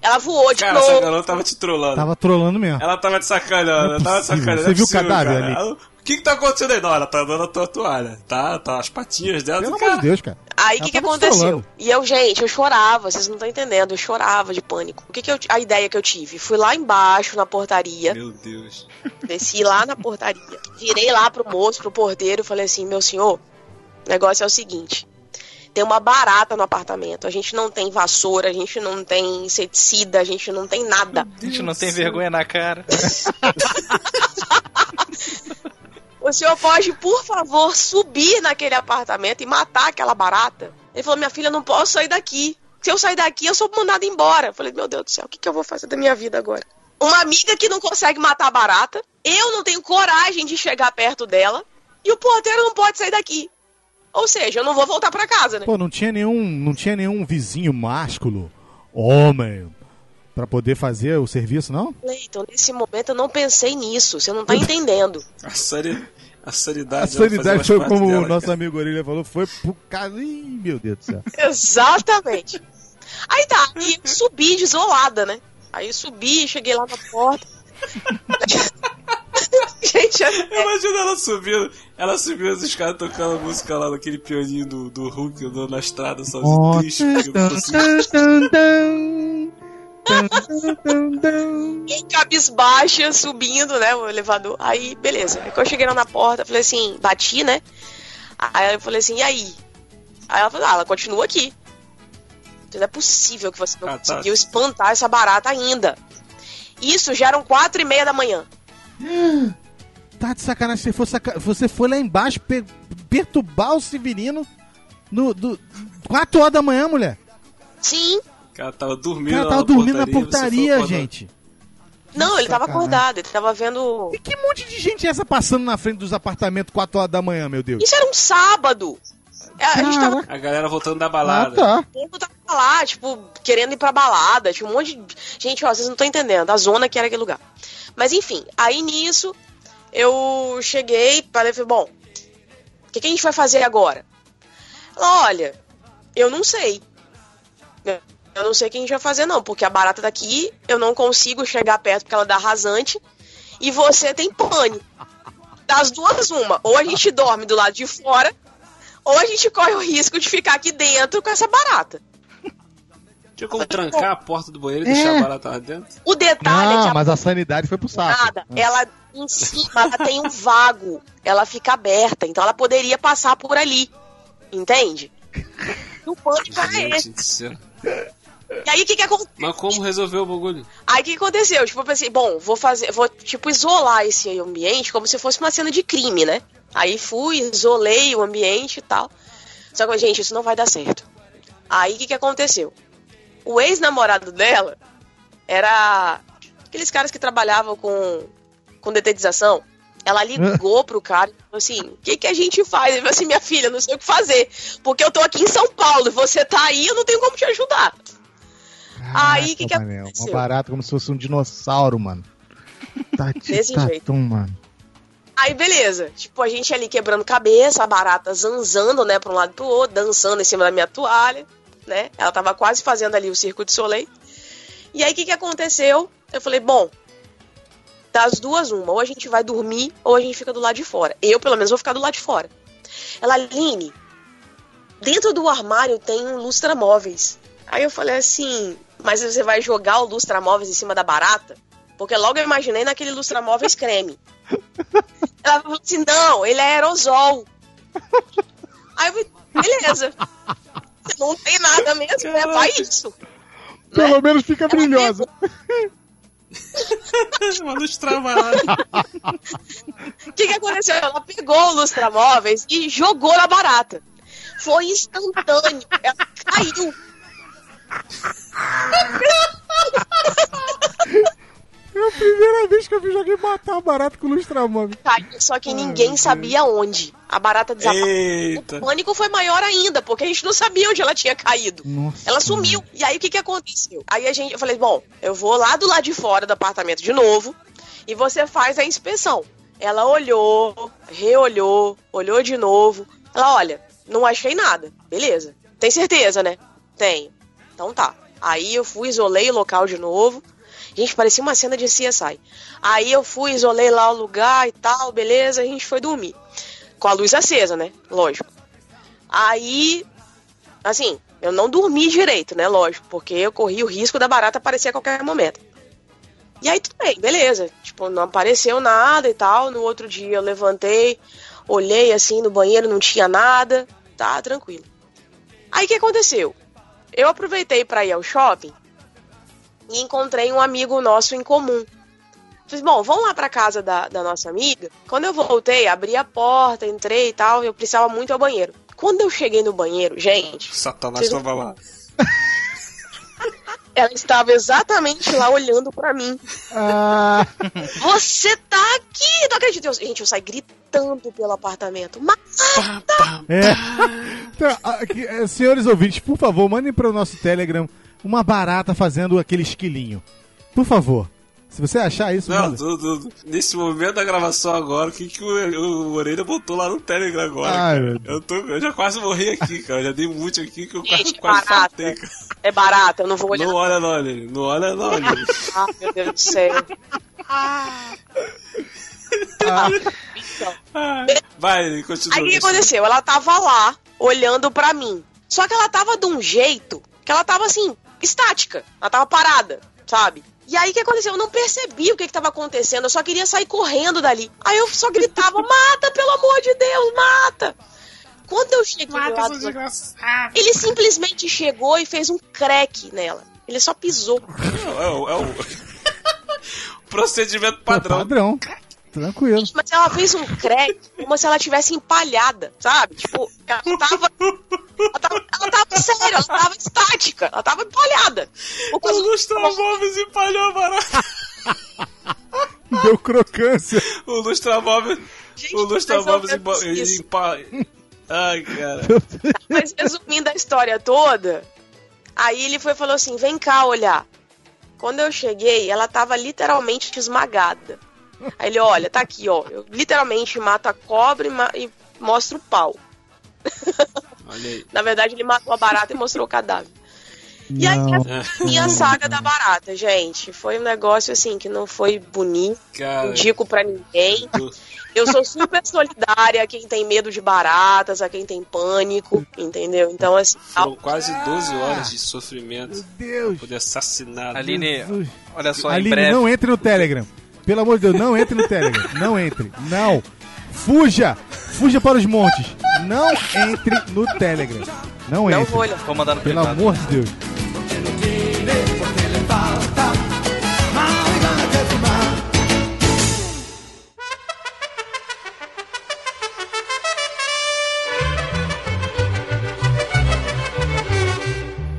Ela voou de Cara, essa novo. garota tava te trollando. Tava trolando mesmo. Ela tava te sacaneando, Não é ela tava sacaneando. Você é viu o possível, cadáver cara. ali? Ela- O que que tá acontecendo aí? Não, ela tá dando a tua toalha. Tá, tá as patinhas dela. Pelo amor de Deus, cara. Aí o que, que tava te aconteceu? E eu, gente, eu chorava, vocês não estão entendendo, eu chorava de pânico. O que, que eu, a ideia que eu tive? Fui lá embaixo na portaria, Meu Deus. desci lá na portaria, virei lá pro moço, pro porteiro, falei assim: meu senhor, o negócio é o seguinte. Tem uma barata no apartamento. A gente não tem vassoura, a gente não tem inseticida, a gente não tem nada. A gente não tem vergonha na cara. O senhor pode, por favor, subir naquele apartamento e matar aquela barata? Ele falou: minha filha, não posso sair daqui. Se eu sair daqui, eu sou mandada embora. Eu falei: meu Deus do céu, o que, que eu vou fazer da minha vida agora? Uma amiga que não consegue matar a barata, eu não tenho coragem de chegar perto dela, e o porteiro não pode sair daqui. Ou seja, eu não vou voltar pra casa, né? Pô, não tinha nenhum, não tinha nenhum vizinho másculo, homem, pra poder fazer o serviço, não? Então, nesse momento eu não pensei nisso, você não tá entendendo. A, a sanidade. A mais foi como dela, o nosso cara. amigo Orelha falou, foi pro cara. Ih, meu Deus do céu. Exatamente. Aí tá, e eu subi desolada, né? Aí eu subi, cheguei lá na porta. Gente, é- Imagina ela subindo, ela subindo os caras tocando música lá naquele pianinho do, do Hulk andando na estrada sozinho, Ó, triste, porque eu não consigo- bem cabisbaixa, subindo, né, o elevador. Aí, beleza. Aí quando eu cheguei lá na porta, falei assim, bati, né? Aí eu falei assim, e aí? Aí ela falou, ah, ela continua aqui. Não é possível que você não Ah, tá. conseguiu espantar essa barata ainda. Isso já eram quatro e meia da manhã. Tá de sacanagem, você foi, saca... você foi lá embaixo pe- perturbar o Severino no, do... 4 horas da manhã, mulher. Sim. O cara tava O dormindo cara lá tava na dormindo na você foi portaria, gente. Não, ele tava Sacanagem. acordado, ele tava vendo. E que monte de gente é essa passando na frente dos apartamentos 4 horas da manhã, meu Deus? Isso era um sábado. É, A gente tava A galera voltando da Ah, balada. tá. O povo tava lá, tipo, querendo ir pra balada. Tinha um monte de. Gente, ó, vocês não estão entendendo. A zona que era aquele lugar. Mas enfim, aí nisso, eu cheguei, falei, falei, bom, o que, que a gente vai fazer agora? Ela, olha, eu não sei. Eu não sei o que a gente vai fazer, não, porque a barata daqui eu não consigo chegar perto porque ela dá rasante. E você tem pânico. Das duas, uma. Ou a gente dorme do lado de fora, ou a gente corre o risco de ficar aqui dentro com essa barata. Tinha como trancar a porta do banheiro e deixar a barata lá dentro? O detalhe é que Não, a mas a sanidade foi pro saco. nada, ela em cima ela tem um vago, ela fica aberta, então ela poderia passar por ali, entende? E o pânico era esse. E aí o que que aconteceu? Mas como resolveu o bagulho? Aí o que que aconteceu? Tipo, eu pensei, bom, vou fazer, vou tipo isolar esse ambiente como se fosse uma cena de crime, né? Aí fui, isolei o ambiente e tal. Só que, gente, isso não vai dar certo. Aí o que que aconteceu? O ex-namorado dela era aqueles caras que trabalhavam com com detetização. Ela ligou pro cara e falou assim: o que, que a gente faz? Ele falou assim: minha filha, não sei o que fazer. Porque eu tô aqui em São Paulo e você tá aí, eu não tenho como te ajudar. Aí, que que Caraca, Manel, aconteceu? Uma barata como se fosse um dinossauro, mano. Tati, Desse tatum, jeito. mano. Aí, beleza. Tipo, a gente ali quebrando cabeça, a barata zanzando, né, pra um lado e pro outro, dançando em cima da minha toalha, né? Ela tava quase fazendo ali o circo de soleil. E aí, o que que aconteceu? Eu falei, bom, das duas, uma. Ou a gente vai dormir, ou a gente fica do lado de fora. Eu, pelo menos, vou ficar do lado de fora. Ela, Aline, dentro do armário tem um lustra-móveis. Aí eu falei assim, mas você vai jogar o lustra-móveis em cima da barata? Porque logo eu imaginei naquele lustra-móveis creme. Ela falou assim: não, ele é aerosol. Aí eu falei, beleza. Não tem nada mesmo, né? Vai isso. Pelo menos fica brilhosa. Uma luz travada. O que, que aconteceu? Ela pegou o lustra-móveis e jogou na barata. Foi instantâneo. Ela caiu. É a primeira vez que eu vi alguém matar a barata com lustramóvel. Caiu, só que ninguém sabia onde. A barata desapareceu. O pânico foi maior ainda, porque a gente não sabia onde ela tinha caído. Nossa. Ela sumiu. E aí o que que aconteceu? Aí a gente, eu falei, bom, eu vou lá do lado de fora do apartamento de novo e você faz a inspeção. Ela olhou, reolhou, olhou de novo. Ela, olha, não achei nada. Beleza. Tem certeza, né? Tenho. Então tá. Aí eu fui, isolei o local de novo. Gente, parecia uma cena de CSI. Aí eu fui, isolei lá o lugar e tal, beleza, a gente foi dormir. Com a luz acesa, né? Lógico. Aí, assim, eu não dormi direito, né? Lógico, porque eu corri o risco da barata aparecer a qualquer momento. E aí tudo bem, beleza. Tipo, não apareceu nada e tal. No outro dia eu levantei, olhei assim no banheiro, não tinha nada. Tá, tranquilo. Aí o que aconteceu? Eu aproveitei para ir ao shopping e encontrei um amigo nosso em comum. Falei, bom, vamos lá pra casa da, da nossa amiga. Quando eu voltei, abri a porta, entrei e tal, eu precisava muito ao banheiro. Quando eu cheguei no banheiro, gente, Satanás Vocês- tava lá. Ela estava exatamente lá olhando pra mim. Ah, Você tá aqui! Não acredito. Eu- gente, eu saí gritando pelo apartamento. Pá, pá. é. Então, aqui, é, senhores ouvintes, por favor, mandem para o nosso Telegram uma barata fazendo aquele esquilinho. Por favor. Se você achar isso, Não, manda. do- do- nesse momento da gravação agora, o que, que o, o Orelha botou lá no Telegram agora? Ai, cara? meu Deus. eu, tô, eu já quase morri aqui, cara. Eu já dei mute aqui que eu quase, Gente, quase faltei, cara. é barata, eu não vou olhar. Não olha não, Orelha. Não olha não. Ah, meu Deus do céu. Então, Ai. Vai, continua. Aí o que aconteceu? Ela tava lá, olhando pra mim. Só que ela tava de um jeito que ela tava assim, estática. Ela tava parada, sabe? E aí o que aconteceu? Eu não percebi o que, que tava acontecendo. Eu só queria sair correndo dali. Aí eu só gritava: mata, pelo amor de Deus, mata! Quando eu cheguei do lado do... Ele simplesmente chegou e fez um crack nela. Ele só pisou. É, o- é o procedimento padrão. padrão. Tranquilo. Mas ela fez um crack como se ela tivesse empalhada, sabe? Tipo, ela tava. Ela tava, ela tava sério, ela tava estática, ela tava empalhada. O O coisa- Lustramóveis empalhou a barata. Deu crocância. O Lustramóveis. Gente, O Lustramóveis mas eu empa- fiz isso. empa... Ai, cara. Mas resumindo a história toda, aí ele foi e falou assim: vem cá olhar. Quando eu cheguei, ela tava literalmente esmagada. Aí ele, olha, tá aqui, ó. Eu literalmente mato a cobra e, ma- e mostro o pau. Olha aí. Na verdade, ele matou a barata e mostrou o cadáver. E aí, a minha saga da barata, gente. Foi um negócio assim que não foi bonito, Cara. indico pra ninguém. Eu sou super solidária a quem tem medo de baratas, a quem tem pânico, entendeu? Então, assim, Foram quase 12 horas de sofrimento Meu Deus. poder assassinar. Aline, olha só, em Aline, breve. não entre no Telegram. Pelo amor de Deus, não entre no Telegram. Não entre. Não. Fuja. Fuja para os montes. Não entre no Telegram. Não não entre. vou olhar. Vou mandar no Pelo privado. amor de Deus.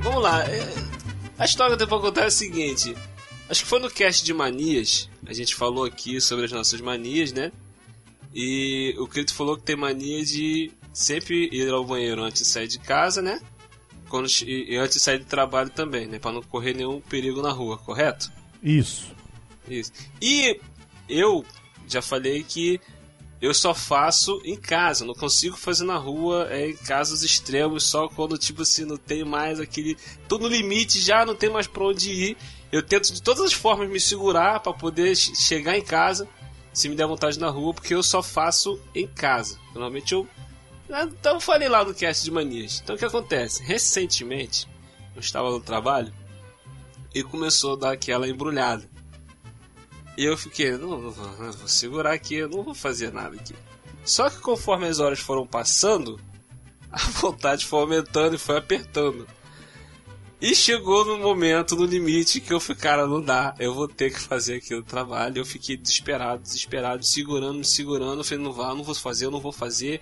Vamos lá. é, A história que eu vou contar é a seguinte. Acho que foi no cast de manias. A gente falou aqui sobre as nossas manias, né? E o Crito falou que tem mania de sempre ir ao banheiro antes de sair de casa, né? Quando, e antes de sair do trabalho também, né? Pra não correr nenhum perigo na rua, correto? Isso. Isso. E eu já falei que eu só faço em casa, não consigo fazer na rua, é em casos extremos, só quando, tipo assim, não tem mais aquele. tô no limite já, não tem mais pra onde ir. Eu tento de todas as formas me segurar para poder chegar em casa, se me der vontade na rua, porque eu só faço em casa. Normalmente eu. Então eu falei lá no cast de manias. Então o que acontece? Recentemente, eu estava no trabalho e começou a dar aquela embrulhada. E eu fiquei, não, não, vou, segurar aqui, eu não vou fazer nada aqui. Só que conforme as horas foram passando, a vontade foi aumentando e foi apertando. E chegou no momento, no limite, que eu falei, cara, não dá, eu vou ter que fazer aquele trabalho. Eu fiquei desesperado, desesperado, segurando, me segurando. Eu falei, não vá, não vou fazer, eu não vou fazer.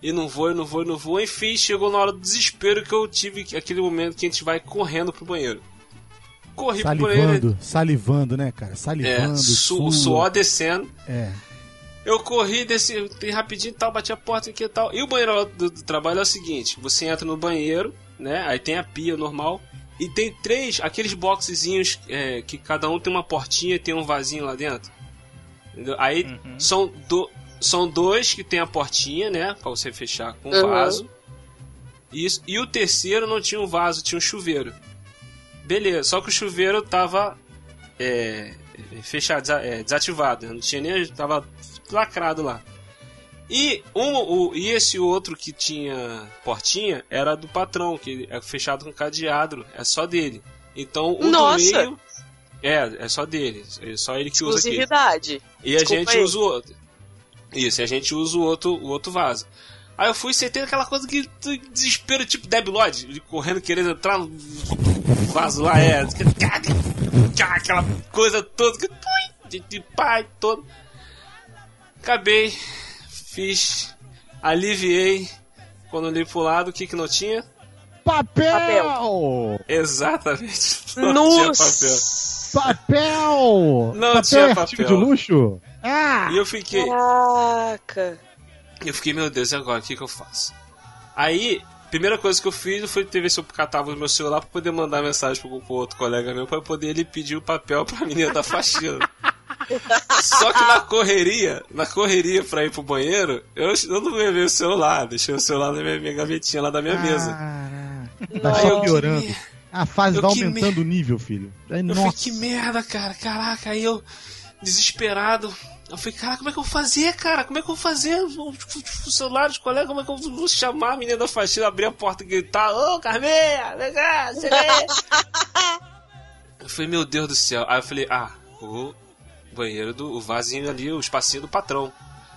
E não vou, e não vou, e não vou. Enfim, chegou na hora do desespero que eu tive aquele momento que a gente vai correndo pro banheiro corri salivando, por ele. Salivando, né, cara? Salivando. É, su o suor descendo. É. Eu corri, desci rapidinho e tal, bati a porta aqui e tal. E o banheiro do, do, trabalho é o seguinte: você entra no banheiro, né? Aí tem a pia normal. E tem três, aqueles boxezinhos é, que cada um tem uma portinha e tem um vasinho lá dentro. Entendeu? Aí uhum. são, do, são dois que tem a portinha, né? Pra você fechar com uhum. vaso. Isso. E o terceiro não tinha um vaso, tinha um chuveiro. Beleza, só que o chuveiro tava é, fechado, é, desativado, né? não tinha nem. tava lacrado lá. E, um, o, e esse outro que tinha portinha era do patrão, que é fechado com cadeado, é só dele. Então o Nossa. do meio. É, é só dele. É só ele que usa aqui. Exclusividade. E a gente aí. usa o outro. Isso, e a gente usa o outro, o outro vaso. Aí eu fui sentei aquela coisa que desespero, tipo Debi Lloyd, correndo querendo entrar no vaso lá, é. Aquela coisa toda, de pai todo. Acabei, fiz, aliviei. Quando olhei pro lado, o que que não tinha? Papel! papel. Exatamente. Não Nossa. tinha papel. Papel! Não papel tinha é papel. de luxo? Ah! E eu fiquei. Caraca! Eu fiquei, meu Deus, e agora? O que, que eu faço? Aí, primeira coisa que eu fiz foi ter ver se eu catava o meu celular pra poder mandar mensagem pro, pro outro colega meu pra poder ele pedir o papel pra menina da faxina. Só que na correria, na correria pra ir pro banheiro, eu, eu não levei o celular, deixei o celular na minha, minha gavetinha lá da minha mesa. Tá só piorando. A fase eu vai aumentando o nível, filho. Aí, eu nossa. falei, que merda, cara. Caraca, aí eu, desesperado, eu falei, cara, como é que eu vou fazer, cara? Como é que eu vou fazer? O celular dos colegas, como é que eu vou chamar a menina da faxina, abrir a porta e gritar, ô, oh, Carmeia, vem cá, Eu falei, meu Deus do céu. Aí eu falei, ah, o banheiro do o vasinho ali, o espacinho do patrão.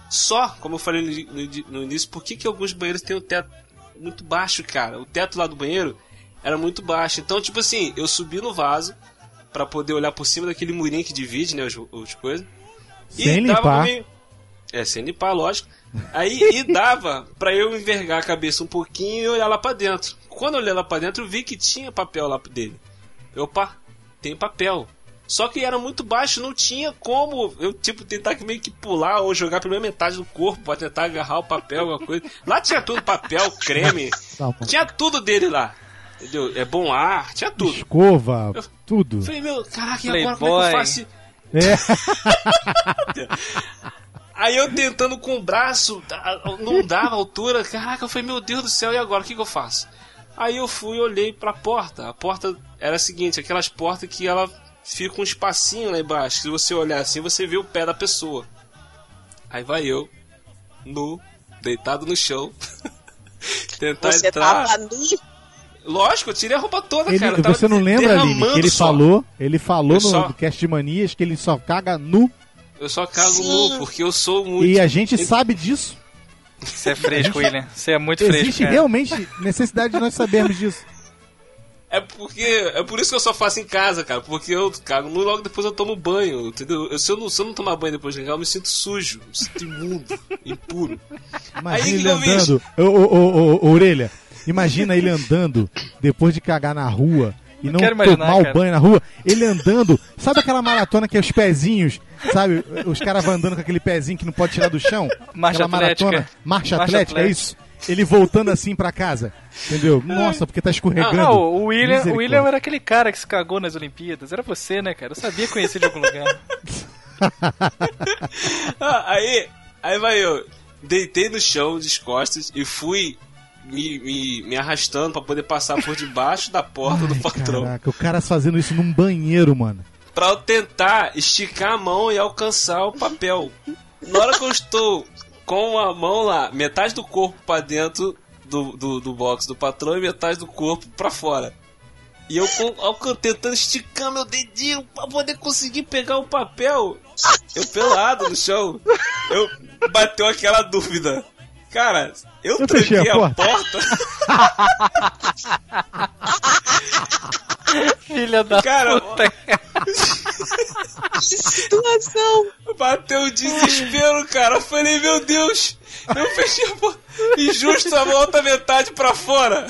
Só, como eu falei no, no início, por que, que alguns banheiros têm o teto muito baixo, cara? O teto lá do banheiro era muito baixo. Então, tipo assim, eu subi no vaso para poder olhar por cima daquele murinho que divide, né, as, as coisas. Sem limpar. Meio... É, sem limpar, lógico. Aí e dava para eu envergar a cabeça um pouquinho e olhar lá para dentro. Quando eu olhei lá para dentro, eu vi que tinha papel lá dele. Opa, tem papel. Só que era muito baixo, não tinha como eu, tipo, tentar meio que pular ou jogar pela metade do corpo pra tentar agarrar o papel, alguma coisa. Lá tinha tudo, papel, creme, tá tinha tudo dele lá. Entendeu? É bom ar, tinha tudo. Escova, eu, tudo. Falei, meu, caraca, e agora como é que eu faço? É. Aí eu tentando com o braço, não dava altura, caraca, eu falei, meu Deus do céu, e agora o que, que eu faço? Aí eu fui e olhei pra porta. A porta era a seguinte, aquelas portas que ela fica um espacinho lá embaixo. Se você olhar assim, você vê o pé da pessoa. Aí vai eu, nu, deitado no chão, tentar você entrar. Tava nu? Lógico, eu tirei a roupa toda, ele, cara. Você não lembra, Aline, que ele só. falou, ele falou Eu no só- cast de manias que ele só caga nu. Eu só cago Sim. nu, porque eu sou muito. E a gente sabe disso. Você é fresco, William. Você é muito fresco. Existe cara. realmente necessidade de nós sabermos disso. É porque. É por isso que eu só faço em casa, cara. Porque eu cago e logo depois eu tomo banho, entendeu? Eu- se, eu não, se eu não tomar banho depois de cagar, eu me sinto sujo, me sinto imundo, impuro. Imagina ele andando. Ô, ô, ô, ô, ô, orelha, imagina ele andando depois de cagar na rua e Não não imaginar, tomar o cara. banho na rua, ele andando, sabe aquela maratona que é os pezinhos, sabe? Os caras vão andando com aquele pezinho que não pode tirar do chão. Marcha aquela atlética. maratona, marcha, Marcha atlética, é atlética. isso? Ele voltando assim pra casa, entendeu? Nossa, porque tá escorregando. Ah, o William, o. William era aquele cara que se cagou nas Olimpíadas. Era você, né, cara? Eu sabia conhecer de algum lugar. Ah, aí, aí vai eu. Deitei no chão, de costas, e fui me, me, me arrastando pra poder passar por debaixo da porta do Ai, patrão. Caraca, o cara fazendo isso num banheiro, mano. Pra eu tentar esticar a mão e alcançar o papel. Na hora que eu estou com a mão lá, metade do corpo pra dentro do, do, do box do patrão e metade do corpo pra fora. E eu tentando esticar meu dedinho pra poder conseguir pegar o papel. Eu pelado no chão. Eu bateu aquela dúvida. Cara, eu, Eu tranquei a a porta. Filha da Cara, puta. Que situação! Bateu o desespero, cara. Eu falei, meu Deus, eu fechei a porta. E justo a outra metade pra fora.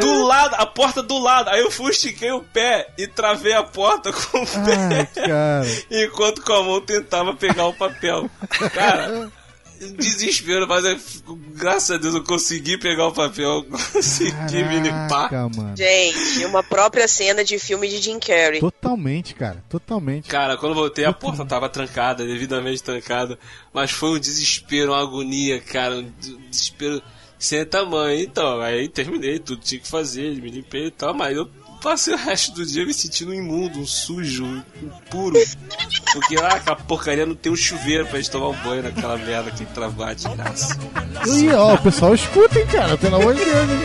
Do lado, a porta do lado. Aí eu fui, estiquei o pé e travei a porta com o Ai, pé. cara. Enquanto com a mão tentava pegar o papel. Cara, desespero, mas eu, graças a Deus eu consegui pegar o papel, consegui me limpar. Caraca, mano. Gente, uma própria cena de filme de Jim Carrey. Totalmente, cara. Totalmente. Cara, quando voltei, a porta tava trancada, devidamente trancada. Mas foi um desespero, uma agonia, cara. Um des- desespero sem tamanho. Então, aí terminei tudo, tinha que fazer, me limpei e tal. Mas eu passei o resto do dia me sentindo imundo, um sujo, um impuro. Porque lá, aquela porcaria não tem um chuveiro pra gente tomar um banho naquela merda que trabalha de graça. E ó, o pessoal escuta, hein, cara. Pelo amor de Deus, hein?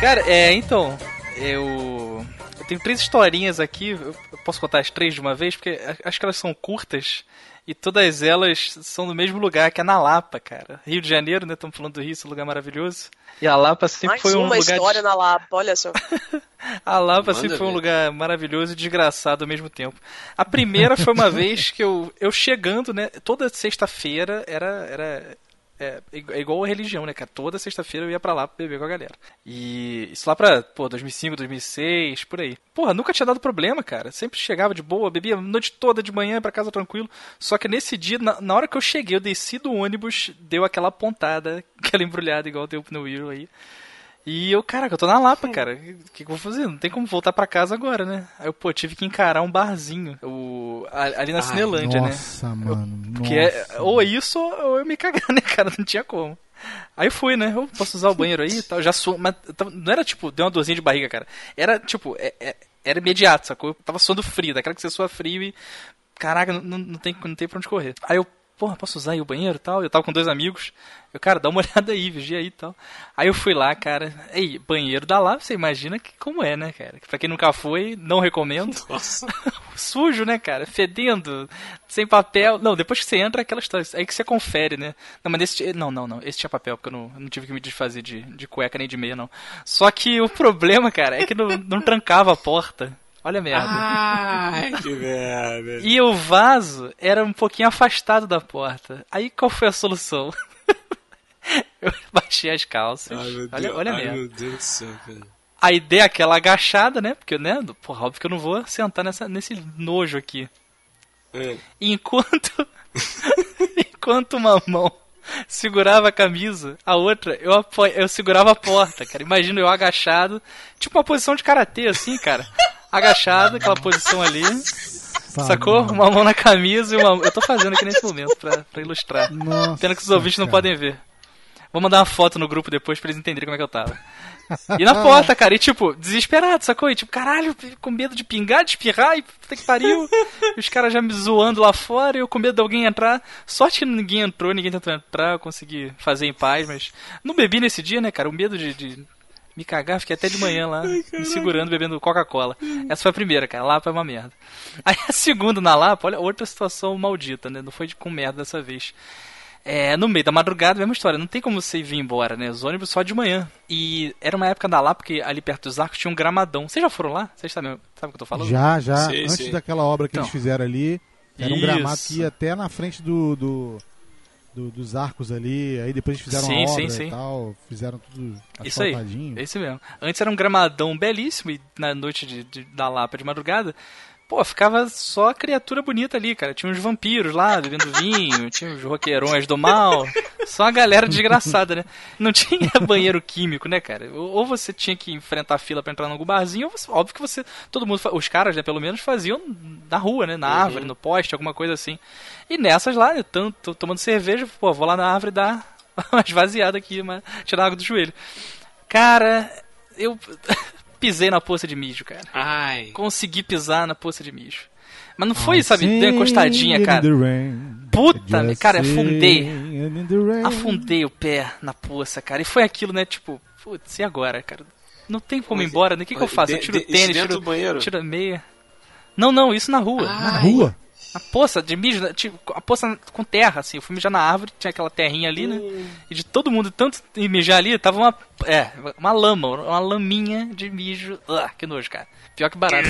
Cara, é, então, eu. Eu tenho três historinhas aqui. Eu posso contar as três de uma vez? Porque acho que elas são curtas. E todas elas são do mesmo lugar, que é na Lapa, cara. Rio de Janeiro, né? Estamos falando do Rio, esse lugar maravilhoso. E a Lapa sempre Mais foi um uma lugar. de- história na Lapa, olha só. A Lapa Manda sempre foi um lugar maravilhoso e desgraçado ao mesmo tempo. A primeira foi uma vez que eu, eu chegando, né? Toda sexta-feira era. era é, é igual a religião, né, cara? Toda sexta-feira eu ia pra lá beber com a galera. E isso lá pra, pô, 2005, 2006, por aí. Porra, nunca tinha dado problema, cara. Sempre chegava de boa, bebia a noite toda de manhã pra casa tranquilo. Só que nesse dia, na, na hora que eu cheguei, eu desci do ônibus, deu aquela pontada, aquela embrulhada igual deu no Will aí. E eu, caraca, eu tô na Lapa, cara. O que, que eu vou fazer? Não tem como voltar pra casa agora, né? Aí eu, pô, tive que encarar um barzinho. O, ali na Ai, Cinelândia, né? Nossa, mano. Nossa. Que é ou isso ou eu me cagar, né, cara? Não tinha como. Aí fui, né? Eu posso usar o banheiro aí e tal. Já sou. Mas não era tipo, deu uma dorzinha de barriga, cara. Era tipo, é- é- era imediato, sacou? Eu tava suando frio, daquela que você sua frio e. Caraca, não, não, tem, não tem pra onde correr. Aí eu, porra, posso usar aí o banheiro e tal? Eu tava com dois amigos. Eu, cara, dá uma olhada aí, vigia aí e tal. Aí eu fui lá, cara. Ei, banheiro da lá, você imagina que como é, né, cara? Pra quem nunca foi, não recomendo. Nossa. Sujo, né, cara? Fedendo, sem papel. Não, depois que você entra, aquela história. Aí que você confere, né? Não, mas esse. Não, não, não. Esse tinha papel, porque eu não, eu não tive que me desfazer de, de cueca nem de meia, não. Só que o problema, cara, é que não, não trancava a porta. Olha a merda. Ai, que merda. E o vaso era um pouquinho afastado da porta. Aí qual foi a solução? eu baixei as calças. Ai, meu Deus. olha olha a merda. meu Deus do céu, cara. Aí dei aquela agachada, né? Porque, né? Porra, óbvio que eu não vou sentar nessa, nesse nojo aqui. É. Enquanto. enquanto uma mão segurava a camisa, a outra eu, apo... eu segurava a porta, cara. Imagina eu agachado, tipo uma posição de karatê, assim, cara. Agachado, aquela posição ali. Sacou? Uma mão na camisa e uma. Eu tô fazendo aqui nesse momento pra, pra ilustrar. Nossa, Pena que os ouvintes não cara. podem ver. Vou mandar uma foto no grupo depois pra eles entenderem como é que eu tava. E na porta, cara, e tipo, desesperado, sacou? E tipo, caralho, com medo de pingar, de espirrar, e puta que pariu. E os caras já me zoando lá fora, e eu com medo de alguém entrar. Sorte que ninguém entrou, ninguém tentou entrar, eu consegui fazer em paz, mas. Não bebi nesse dia, né, cara? O medo de. de Me cagar, fiquei até de manhã lá, me segurando, bebendo Coca-Cola. Essa foi a primeira, cara. Lapa é uma merda. Aí a segunda na Lapa, olha, outra situação maldita, né? Não foi de- com merda dessa vez. É, no meio da madrugada, mesma história, não tem como você vir embora, né? Os ônibus só de manhã. E era uma época da Lapa que ali perto dos arcos tinha um gramadão. Vocês já foram lá? Vocês sabem, sabe o que eu tô falando? Já, já. Sim, antes sim. daquela obra que Então. eles fizeram ali, Era um Isso. gramado que ia até na frente do, do- do- dos arcos ali. Aí depois eles fizeram Sim, a sim, obra sim. e tal. Fizeram tudo Isso aí. isso mesmo. Antes era um gramadão belíssimo e na noite de, de- da Lapa de madrugada, pô, ficava só criatura bonita ali, cara. Tinha uns vampiros lá bebendo vinho, tinha os roqueirões do mal. Só a galera desgraçada, né? Não tinha banheiro químico, né, cara? Ou você tinha que enfrentar a fila pra entrar em algum barzinho, ou você- óbvio que você. Todo mundo, os caras, né, pelo menos, faziam na rua, né? Na árvore, no poste, alguma coisa assim. E nessas lá, né, tanto tomando cerveja, pô, vou lá na árvore dar uma esvaziada aqui, uma, tirar a água do joelho. Cara, eu pisei na poça de mijo, cara. Ai. Consegui pisar na poça de mijo. Mas não foi, sabe, deu encostadinha, cara. Puta, cara, afundei. Afundei o pé na poça, cara. E foi aquilo, né, tipo, putz, e agora, cara? Não tem como ir embora, né? O que, que eu faço? Eu tiro o tênis, tiro, tiro a meia. Não, não, isso na rua. Na rua? A poça de mijo, né, tipo, a poça com terra, assim. Eu fui mijar na árvore, tinha aquela terrinha ali, né? E de todo mundo, tanto ir mijar ali, tava uma. É, uma lama, uma laminha de mijo. Ah, que nojo, cara. Pior que barato.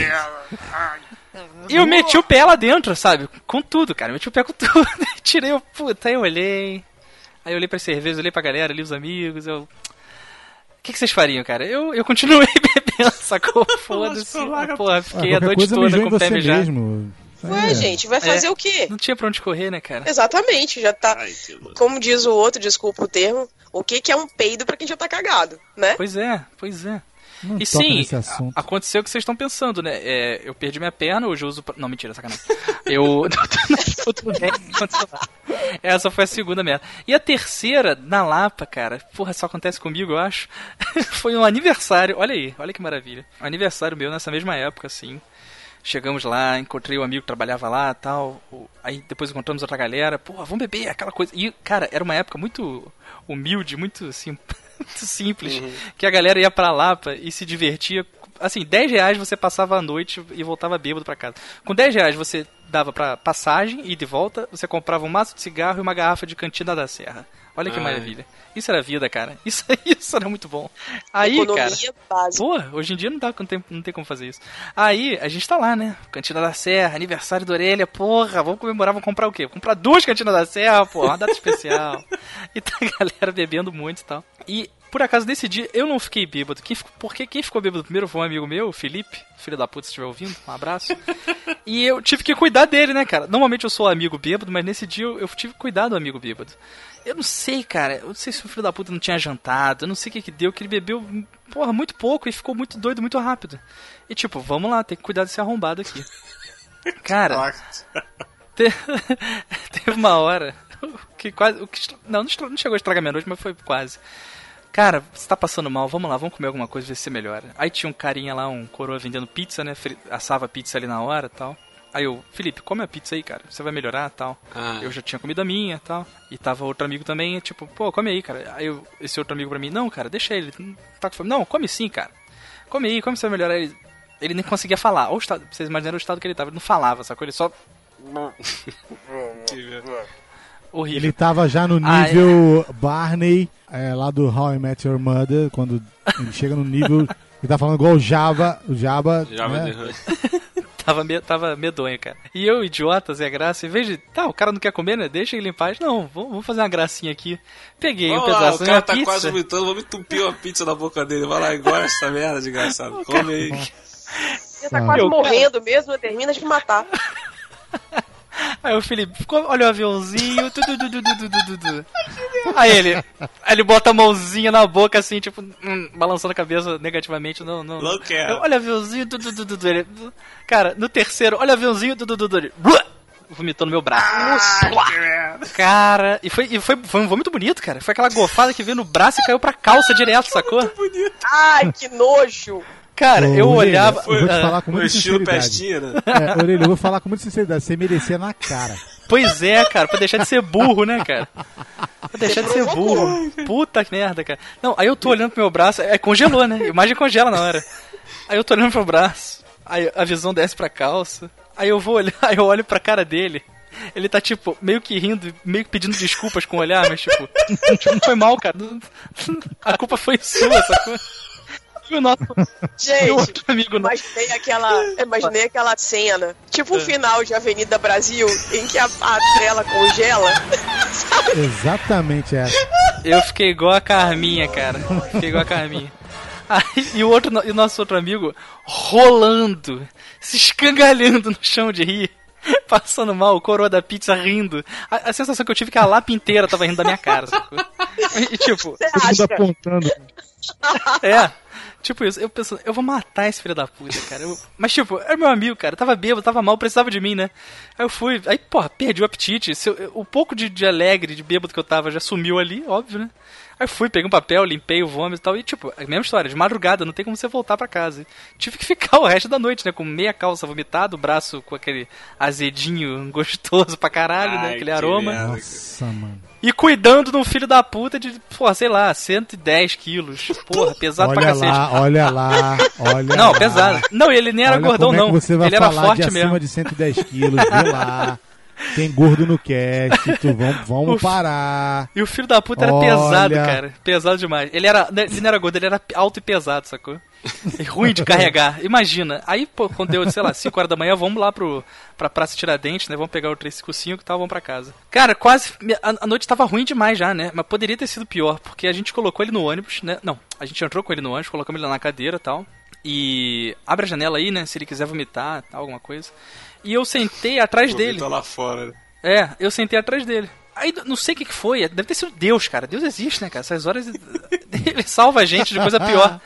E eu meti o pé lá dentro, sabe? Com tudo, cara. Meti o pé com tudo. Tirei o. Puta, aí eu olhei. Aí eu olhei pra cerveja, olhei pra galera, ali os amigos, eu. O que, que vocês fariam, cara? Eu, eu continuei bebendo, sacou? Foda-se. Porra, Ah, fiquei a qualquer noite toda com o pé você mijado. mesmo. Ué, É. gente, vai fazer É. o quê? Não tinha pra onde correr, né, cara? Exatamente, já tá. Ai. Como diz o outro, desculpa o termo, o que, que é um peido pra quem já tá cagado, né? Pois é, pois é. Não E sim, aconteceu o que vocês estão pensando, né? É, eu perdi minha perna, hoje eu uso. pra- Não, mentira, sacanagem. Eu. Essa foi a segunda merda. E a terceira, na Lapa, cara, porra, só acontece comigo, eu acho. foi um aniversário, olha aí, olha que maravilha. Um aniversário meu nessa mesma época, assim. Chegamos lá, encontrei um amigo que trabalhava lá tal. o- Aí depois encontramos outra galera. Porra, vamos beber, aquela coisa. E, cara, era uma época muito humilde, muito muito simples. Que a galera ia pra Lapa e se divertia. Assim, 10 reais você passava a noite e voltava bêbado pra casa. Com 10 reais você dava pra passagem e de volta, você comprava um maço de cigarro e uma garrafa de cantina da serra. Olha que Ai. maravilha. Isso era vida, cara. Isso, isso era muito bom. Aí, cara. Economia básica. Pô, hoje em dia não, dá, não, tem, não tem como fazer isso. Aí, a gente tá lá, né? Cantina da Serra, aniversário da orelha, porra, vamos comemorar, vamos comprar o quê? Comprar duas cantinas da Serra, porra, uma data especial. E tá a galera bebendo muito e tal. E, por acaso, nesse dia, eu não fiquei bêbado. Quem, ficou- porque quem ficou bêbado primeiro foi um amigo meu, o Felipe, filho da puta, se estiver ouvindo, um abraço. E eu tive que cuidar dele, né, cara? Normalmente eu sou amigo bêbado, mas nesse dia eu, eu tive que cuidar do amigo bêbado. Eu não sei, cara. Eu não sei se o filho da puta não tinha jantado. Eu não sei o que que deu, que ele bebeu, porra, muito pouco e ficou muito doido muito rápido. E tipo, vamos lá, tem que cuidar desse arrombado aqui. Cara, te- teve uma hora que quase. o que Não, não chegou a estragar minha noite, mas foi quase. Cara, você tá passando mal, vamos lá, vamos comer alguma coisa, ver se você melhora. Aí tinha um carinha lá, um coroa vendendo pizza, né? Assava pizza ali na hora e tal. Aí eu, Felipe, come a pizza aí, cara. Você vai melhorar tal. Ah. Eu já tinha comida minha tal. E tava outro amigo também, tipo, pô, come aí, cara. Aí eu, esse outro amigo pra mim, não, cara, deixa ele. Não, tá com fome. não come sim, cara. Come aí, come você vai melhorar. Ele, ele nem conseguia falar. Olha o estado, vocês imaginarem o estado que ele tava. Ele não falava, sacou? Ele só. Horrível. Ele tava já no Ah, nível Barney, é, lá do How I Met Your Mother, quando ele chega no nível. Ele tá falando igual o Jabba. O Jabba. Já né? Tava, me, tava medonho, cara. E eu, idiota, Zé Graça, em vez de. Tá, o cara não quer comer, né? Deixa ele em paz. Não, vamos, fazer uma gracinha aqui. Peguei um Vamos lá, pedaço o cara tá pizza. quase vomitando, vamos entupir uma pizza na boca dele. Vai lá e gosta essa merda, desgraçado. Come aí. Você tá quase Eu, morrendo mesmo, termina de matar. Aí o Felipe, ficou, olha o aviãozinho. tu, tu, tu, tu, tu, tu, tu, tu. Aí ele. Aí ele bota a mãozinha na boca, assim, tipo, hum, balançando a cabeça negativamente. Não, não. Não quero. Eu, olha o aviãozinho. Tu, tu, tu, tu, tu. Ele, cara, no terceiro, olha o aviãozinho. Tu, tu, tu, tu. Ele, vomitou no meu braço. Cara, e foi, e foi, foi um vômito bonito, cara. Foi aquela gofada que veio no braço e caiu pra calça direto, sacou? Ai, que nojo! Cara, Ô, eu Orelha, olhava. Eu vou te Ah, falar com muita sinceridade. pestinha, né? É, Orelha, eu vou falar com muita sinceridade. Você merecia na cara. Pois é, cara, pra deixar de ser burro, né, cara? Pra deixar de ser burro. Puta que merda, cara. Não, aí eu tô olhando pro meu braço, aí congelou, né? A imagem congela na hora. Aí eu tô olhando pro braço, aí a visão desce pra calça. Aí eu vou olhar, aí eu olho pra cara dele. Ele tá, tipo, meio que rindo, meio que pedindo desculpas com o olhar, mas, tipo, tipo, não foi mal, cara. A culpa foi sua, sacou? E o nosso e Gente, outro amigo nosso. imaginei aquela, imaginei aquela cena, tipo o final de Avenida Brasil, em que a, a tela congela. Exatamente essa. Eu fiquei igual a Carminha, cara. Fiquei igual a Carminha. Aí, e o outro, e o nosso outro amigo rolando, se escangalhando no chão de rir, passando mal, o coroa da pizza rindo. A, a sensação que eu tive é que a lapa inteira tava rindo da minha cara, sacou? E tipo, Todo mundo apontando. é. Tipo isso, eu pensando, eu vou matar esse filho da puta, cara. Eu- mas, tipo, era meu amigo, cara. Tava bêbado, tava mal, precisava de mim, né? Aí eu fui, aí, porra, perdi o apetite. Se eu- o pouco de, de alegre, de bêbado que eu tava já sumiu ali, óbvio, né? Aí eu fui, peguei um papel, limpei o vômito e tal. E, tipo, a mesma história, de madrugada, não tem como você voltar pra casa. Tive que ficar o resto da noite, né? Com meia calça vomitada, o braço com aquele azedinho gostoso pra caralho, né? Ai, Aquele que aroma. Nossa, mano. E cuidando de um filho da puta de, porra, sei lá, 110 quilos. Porra, pesado pra Olha cacete. lá, olha lá, olha Não, lá. pesado. Não, ele nem era Olha gordão, é não. você vai ele era falar forte de acima mesmo. de 110 quilos, viu lá. Tem gordo no cast, tu, vamos, vamos parar. E o filho da puta era Olha. pesado, cara. Pesado demais. Ele era. Ele não era gordo, ele era alto e pesado, sacou? E ruim de carregar. Imagina. Aí, pô, quando deu, sei lá, 5 horas da manhã, vamos lá pro, pra Praça Tiradentes, né? Vamos pegar o 355 e tal, vamos pra casa. Cara, quase. A, a noite tava ruim demais já, né? Mas poderia ter sido pior, porque a gente colocou ele no ônibus, né? Não, a gente entrou com ele no ônibus, colocamos ele na cadeira e tal. E abre a janela aí, né? Se ele quiser vomitar, tal, alguma coisa. E eu sentei atrás dele. Tá lá fora. É, eu sentei atrás dele. Aí não sei o que, que foi, deve ter sido Deus, cara. Deus existe, né, cara? Essas horas ele salva a gente de coisa pior.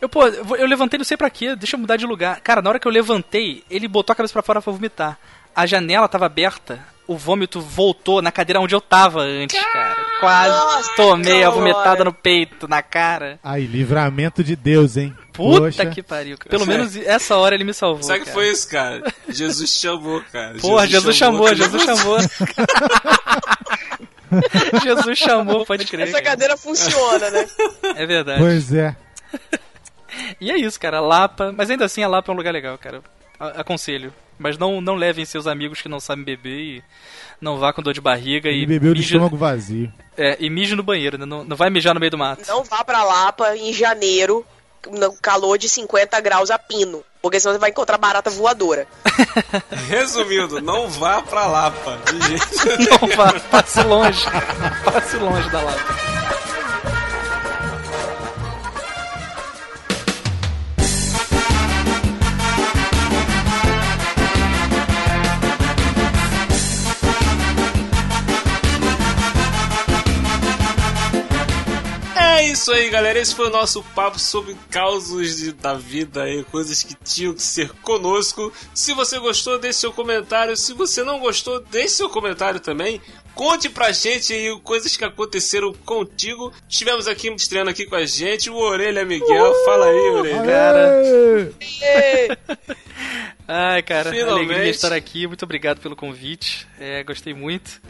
Eu, pô, eu levantei não sei pra quê, deixa eu mudar de lugar. Cara, na hora que eu levantei, ele botou a cabeça pra fora pra vomitar. A janela tava aberta, o vômito voltou na cadeira onde eu tava antes, cara. Quase Nossa, tomei a cara. vomitada no peito, na cara. Aí, livramento de Deus, hein? Puta Poxa. que pariu. Pelo menos essa hora ele me salvou. Sabe o que cara. foi isso, cara? Jesus chamou, cara. Porra, Jesus, chamou, cara. Jesus chamou. Jesus chamou, pode crer. Essa cara. cadeira funciona, né? É verdade. Pois é. E é isso, cara. Lapa. Mas ainda assim, a Lapa é um lugar legal, cara. A- Aconselho. Mas não, não levem seus amigos que não sabem beber e não vá com dor de barriga Ele e bebeu de estômago vazio. é, e mije no banheiro, né? Não, não vai mijar no meio do mato. Não vá pra Lapa em janeiro, no calor de 50 graus a pino. Porque senão você vai encontrar barata voadora. Resumindo, não vá pra Lapa. De jeito Não vá, passe longe. Passe longe da Lapa. Isso aí, galera. Esse foi o nosso papo sobre causos de- da vida aí, coisas que tinham que ser conosco. Se você gostou, deixe seu comentário. Se você não gostou, deixe seu comentário também. Conte pra gente aí coisas que aconteceram contigo. Estivemos aqui estreando aqui com a gente o Orelha Miguel. Fala aí, Orelha. Cara. Ai, cara, Finalmente. alegria estar aqui. Muito obrigado pelo convite. É, gostei muito.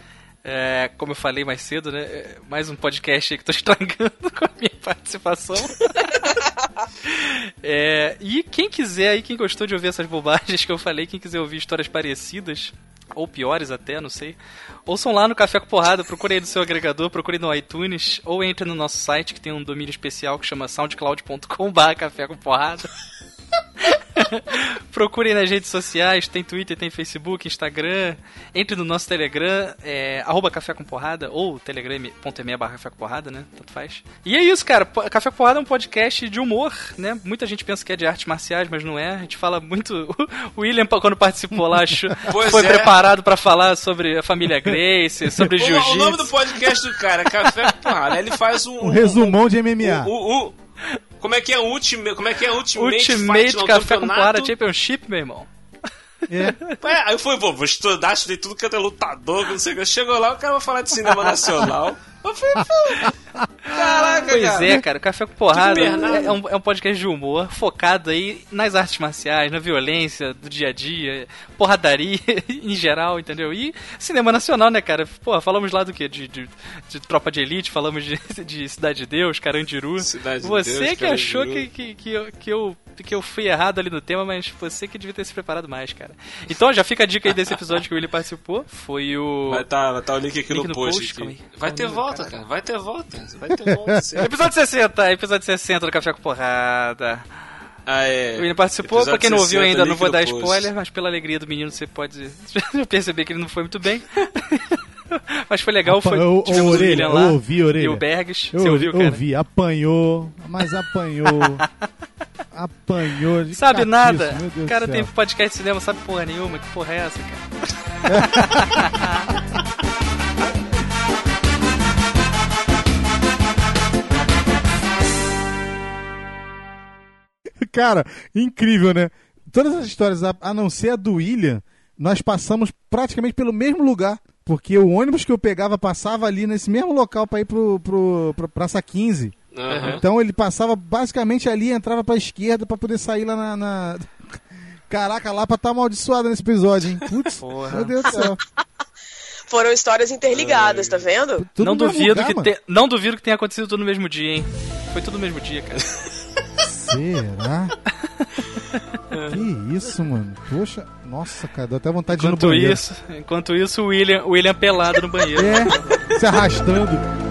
É, como eu falei mais cedo, né? é, Mais um podcast aí que tô estragando com a minha participação. É, e quem quiser aí, quem gostou de ouvir essas bobagens que eu falei, quem quiser ouvir histórias parecidas, ou piores até, não sei, ouçam lá no Café com Porrada, procurem aí no seu agregador, procurem no iTunes, ou entre no nosso site que tem um domínio especial que chama soundcloud.com.br Café com Porrada. Procurem nas redes sociais, tem Twitter, tem Facebook, Instagram. Entre no nosso Telegram, é, arroba Café com Porrada, ou telegram.me barra Café com Porrada, né? Tanto faz. E é isso, cara. Café com Porrada é um podcast de humor, né? Muita gente pensa que é de artes marciais, mas não é. A gente fala muito... O William, quando participou lá, foi é. preparado pra falar sobre a família Grace, sobre O, o nome do jiu-jitsu. podcast do cara, Café com Porrada. Ele faz um. Um resumão de MMA. O, o- o- como é que é Ultimate, como é que é Ultimate, Ultimate Fight Café com? Porrada Championship, meu irmão. É. É, aí eu fui, pô, vou estudar, estudei tudo que é lutador, não sei o que. Chegou lá, o cara vai falar de cinema nacional. Eu falei, pô, caraca, Pois cara. é, cara, Café com Porrada é, é um, é um podcast de humor focado aí nas artes marciais, na violência do dia a dia, porradaria em geral, entendeu? E cinema nacional, né, cara? Porra, falamos lá do que? De, de, de Tropa de Elite, falamos de, de Cidade de Deus, Carandiru. Cidade de você Deus, que achou Carandiru. que, que, que, eu, que, eu, que eu fui errado ali no tema, mas você que devia ter se preparado mais, cara. Então já fica a dica aí desse episódio que o Willi participou. Foi o. Vai tá, vai tá o link aqui Link no no post. post. Vai ter volta, cara. Vai ter volta. Vai ter volta. sim. Episódio 60, episódio 60 do Café com Porrada. ah, é. O William participou, Episódio pra quem não ouviu 60, ainda, não vou dar post. spoiler, mas pela alegria do menino você pode perceber que ele não foi muito bem. mas foi legal, foi. Apa- ô, ô, tivemos o orelha, William lá eu ouvi, orelha. e o Bergs. Eu Você ouviu, cara? ouvi, apanhou, mas apanhou. apanhou. de Sabe catiço, nada. meu Deus O cara do tem podcast de cinema, sabe porra nenhuma. Que porra é essa, cara? Cara, incrível, né? Todas as histórias, a, não ser a do William, nós passamos praticamente pelo mesmo lugar. Porque o ônibus que eu pegava passava ali nesse mesmo local pra ir pro, pro, pra Praça 15. Aham. Então ele passava basicamente ali, entrava pra esquerda pra poder sair lá na. na- Caraca, lá pra tá amaldiçoado nesse episódio, hein? Putz, meu Deus do céu. Foram histórias interligadas, tá vendo? Tudo não, duvido lugar, que te- não duvido que tenha acontecido tudo no mesmo dia, hein? Foi tudo no mesmo dia, cara. Será? que isso, mano? Poxa, nossa, cara, deu até vontade de ir no Enquanto banheiro. isso, enquanto isso, o William, o William pelado no banheiro. É, se arrastando.